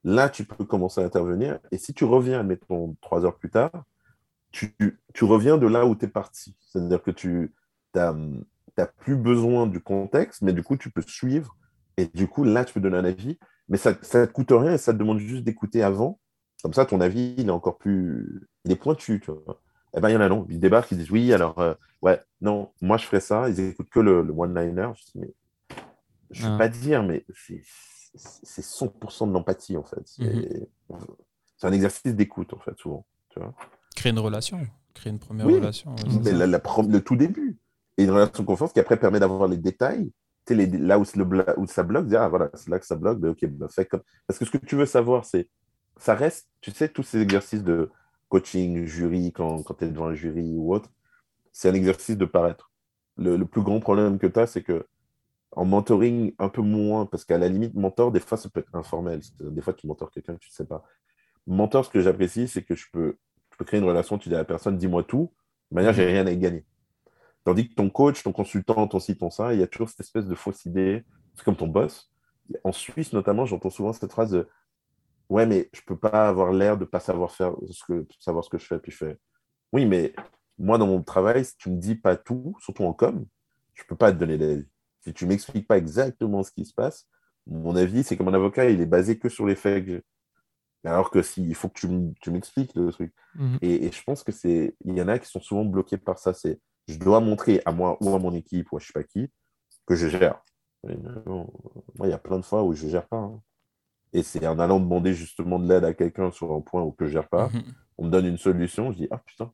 là, tu peux commencer à intervenir. Et si tu reviens, mettons, trois heures plus tard, tu, tu reviens de là où tu es parti. C'est-à-dire que tu n'as plus besoin du contexte, mais du coup, tu peux suivre. Et du coup, là, tu peux donner un avis. Mais ça ne te coûte rien et ça te demande juste d'écouter avant. Comme ça, ton avis, il est encore plus. Il est pointu, tu vois. Eh ben, il y en a non. Ils débarquent, ils disent oui, alors, euh, ouais, non, moi, je ferais ça. Ils écoutent que le, le one-liner. Je ne vais Ah. pas dire, mais c'est c'est 100% de l'empathie, en fait. C'est c'est un exercice d'écoute, en fait, souvent. Tu vois Créer une relation, créer une première Oui. relation. Mais la- le tout début. Et une relation de confiance qui après permet d'avoir les détails. Les, là où, le bla- où ça bloque, dire, ah voilà, c'est là que ça bloque, ben, ok, ben, fais comme. Parce que ce que tu veux savoir, c'est. Ça reste, tu sais, tous ces exercices de coaching, jury, quand, quand tu es devant un jury ou autre, c'est un exercice de paraître. Le, le plus grand problème que tu as, c'est que en mentoring, un peu moins, parce qu'à la limite, mentor, des fois, ça peut être informel. Des fois, tu mentors quelqu'un que tu ne sais pas. Mentor, ce que j'apprécie, c'est que je peux, je peux créer une relation, tu dis à la personne, dis-moi tout, de manière, j'ai rien à y gagner. Tandis que ton coach, ton consultant, ton ci, ton ça, il y a toujours cette espèce de fausse idée, c'est comme ton boss. En Suisse, notamment, j'entends souvent cette phrase de Ouais, mais je peux pas avoir l'air de pas savoir faire ce que, savoir ce que je fais. Puis je fais Oui, mais moi, dans mon travail, si tu me dis pas tout, surtout en com, je peux pas te donner d'avis. Si tu m'expliques pas exactement ce qui se passe, mon avis, c'est comme un avocat, il est basé que sur les faits que j'ai. Alors que s'il faut que tu m'expliques le truc. Mhm. Et, et je pense que c'est, il y en a qui sont souvent bloqués par ça. C'est, je dois montrer à moi ou à mon équipe ou à je sais pas qui que je gère. Et non, moi, il y a plein de fois où je gère pas. hein. Et c'est en allant demander justement de l'aide à quelqu'un sur un point où que je gère pas, Mhm. on me donne une solution, je dis ah putain.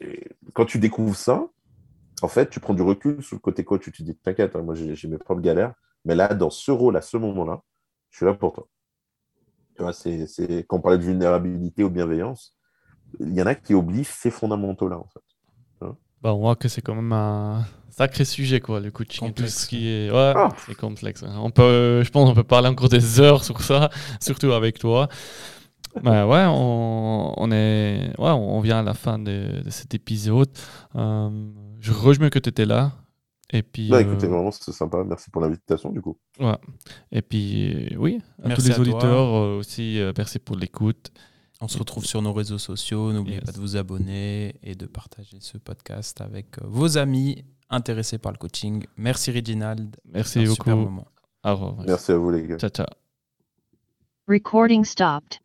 Et Quand tu découvres ça, en fait, tu prends du recul sur le côté coach, tu te dis t'inquiète, hein, moi j'ai mes propres galères, mais là, dans ce rôle, à ce moment-là, je suis là pour toi. Tu vois, c'est, c'est... quand on parlait de vulnérabilité ou bienveillance, il y en a qui oublient ces fondamentaux-là, en fait. Bah, on voit que c'est quand même un sacré sujet, quoi, le coaching. et Tout Complexe. ce qui est... Ouais, Ah. c'est complexe. hein. On peut, je pense qu'on peut parler encore des heures sur ça, surtout avec toi. Bah ouais, on, on est, ouais, on vient à la fin de, de cet épisode. Euh, je rejoins que tu étais là. Et puis, Bah, euh, écoutez, vraiment, c'est sympa. Merci pour l'invitation, du coup. ouais. Et puis, euh, oui, à Merci tous les à auditeurs euh, aussi, euh, merci pour l'écoute. On se retrouve sur nos réseaux sociaux. N'oubliez Yes. pas de vous abonner et de partager ce podcast avec euh, vos amis intéressés par le coaching. Merci Reginald. Merci beaucoup. super moment. Au revoir. Merci à vous, les gars. Ciao, ciao. Recording stopped.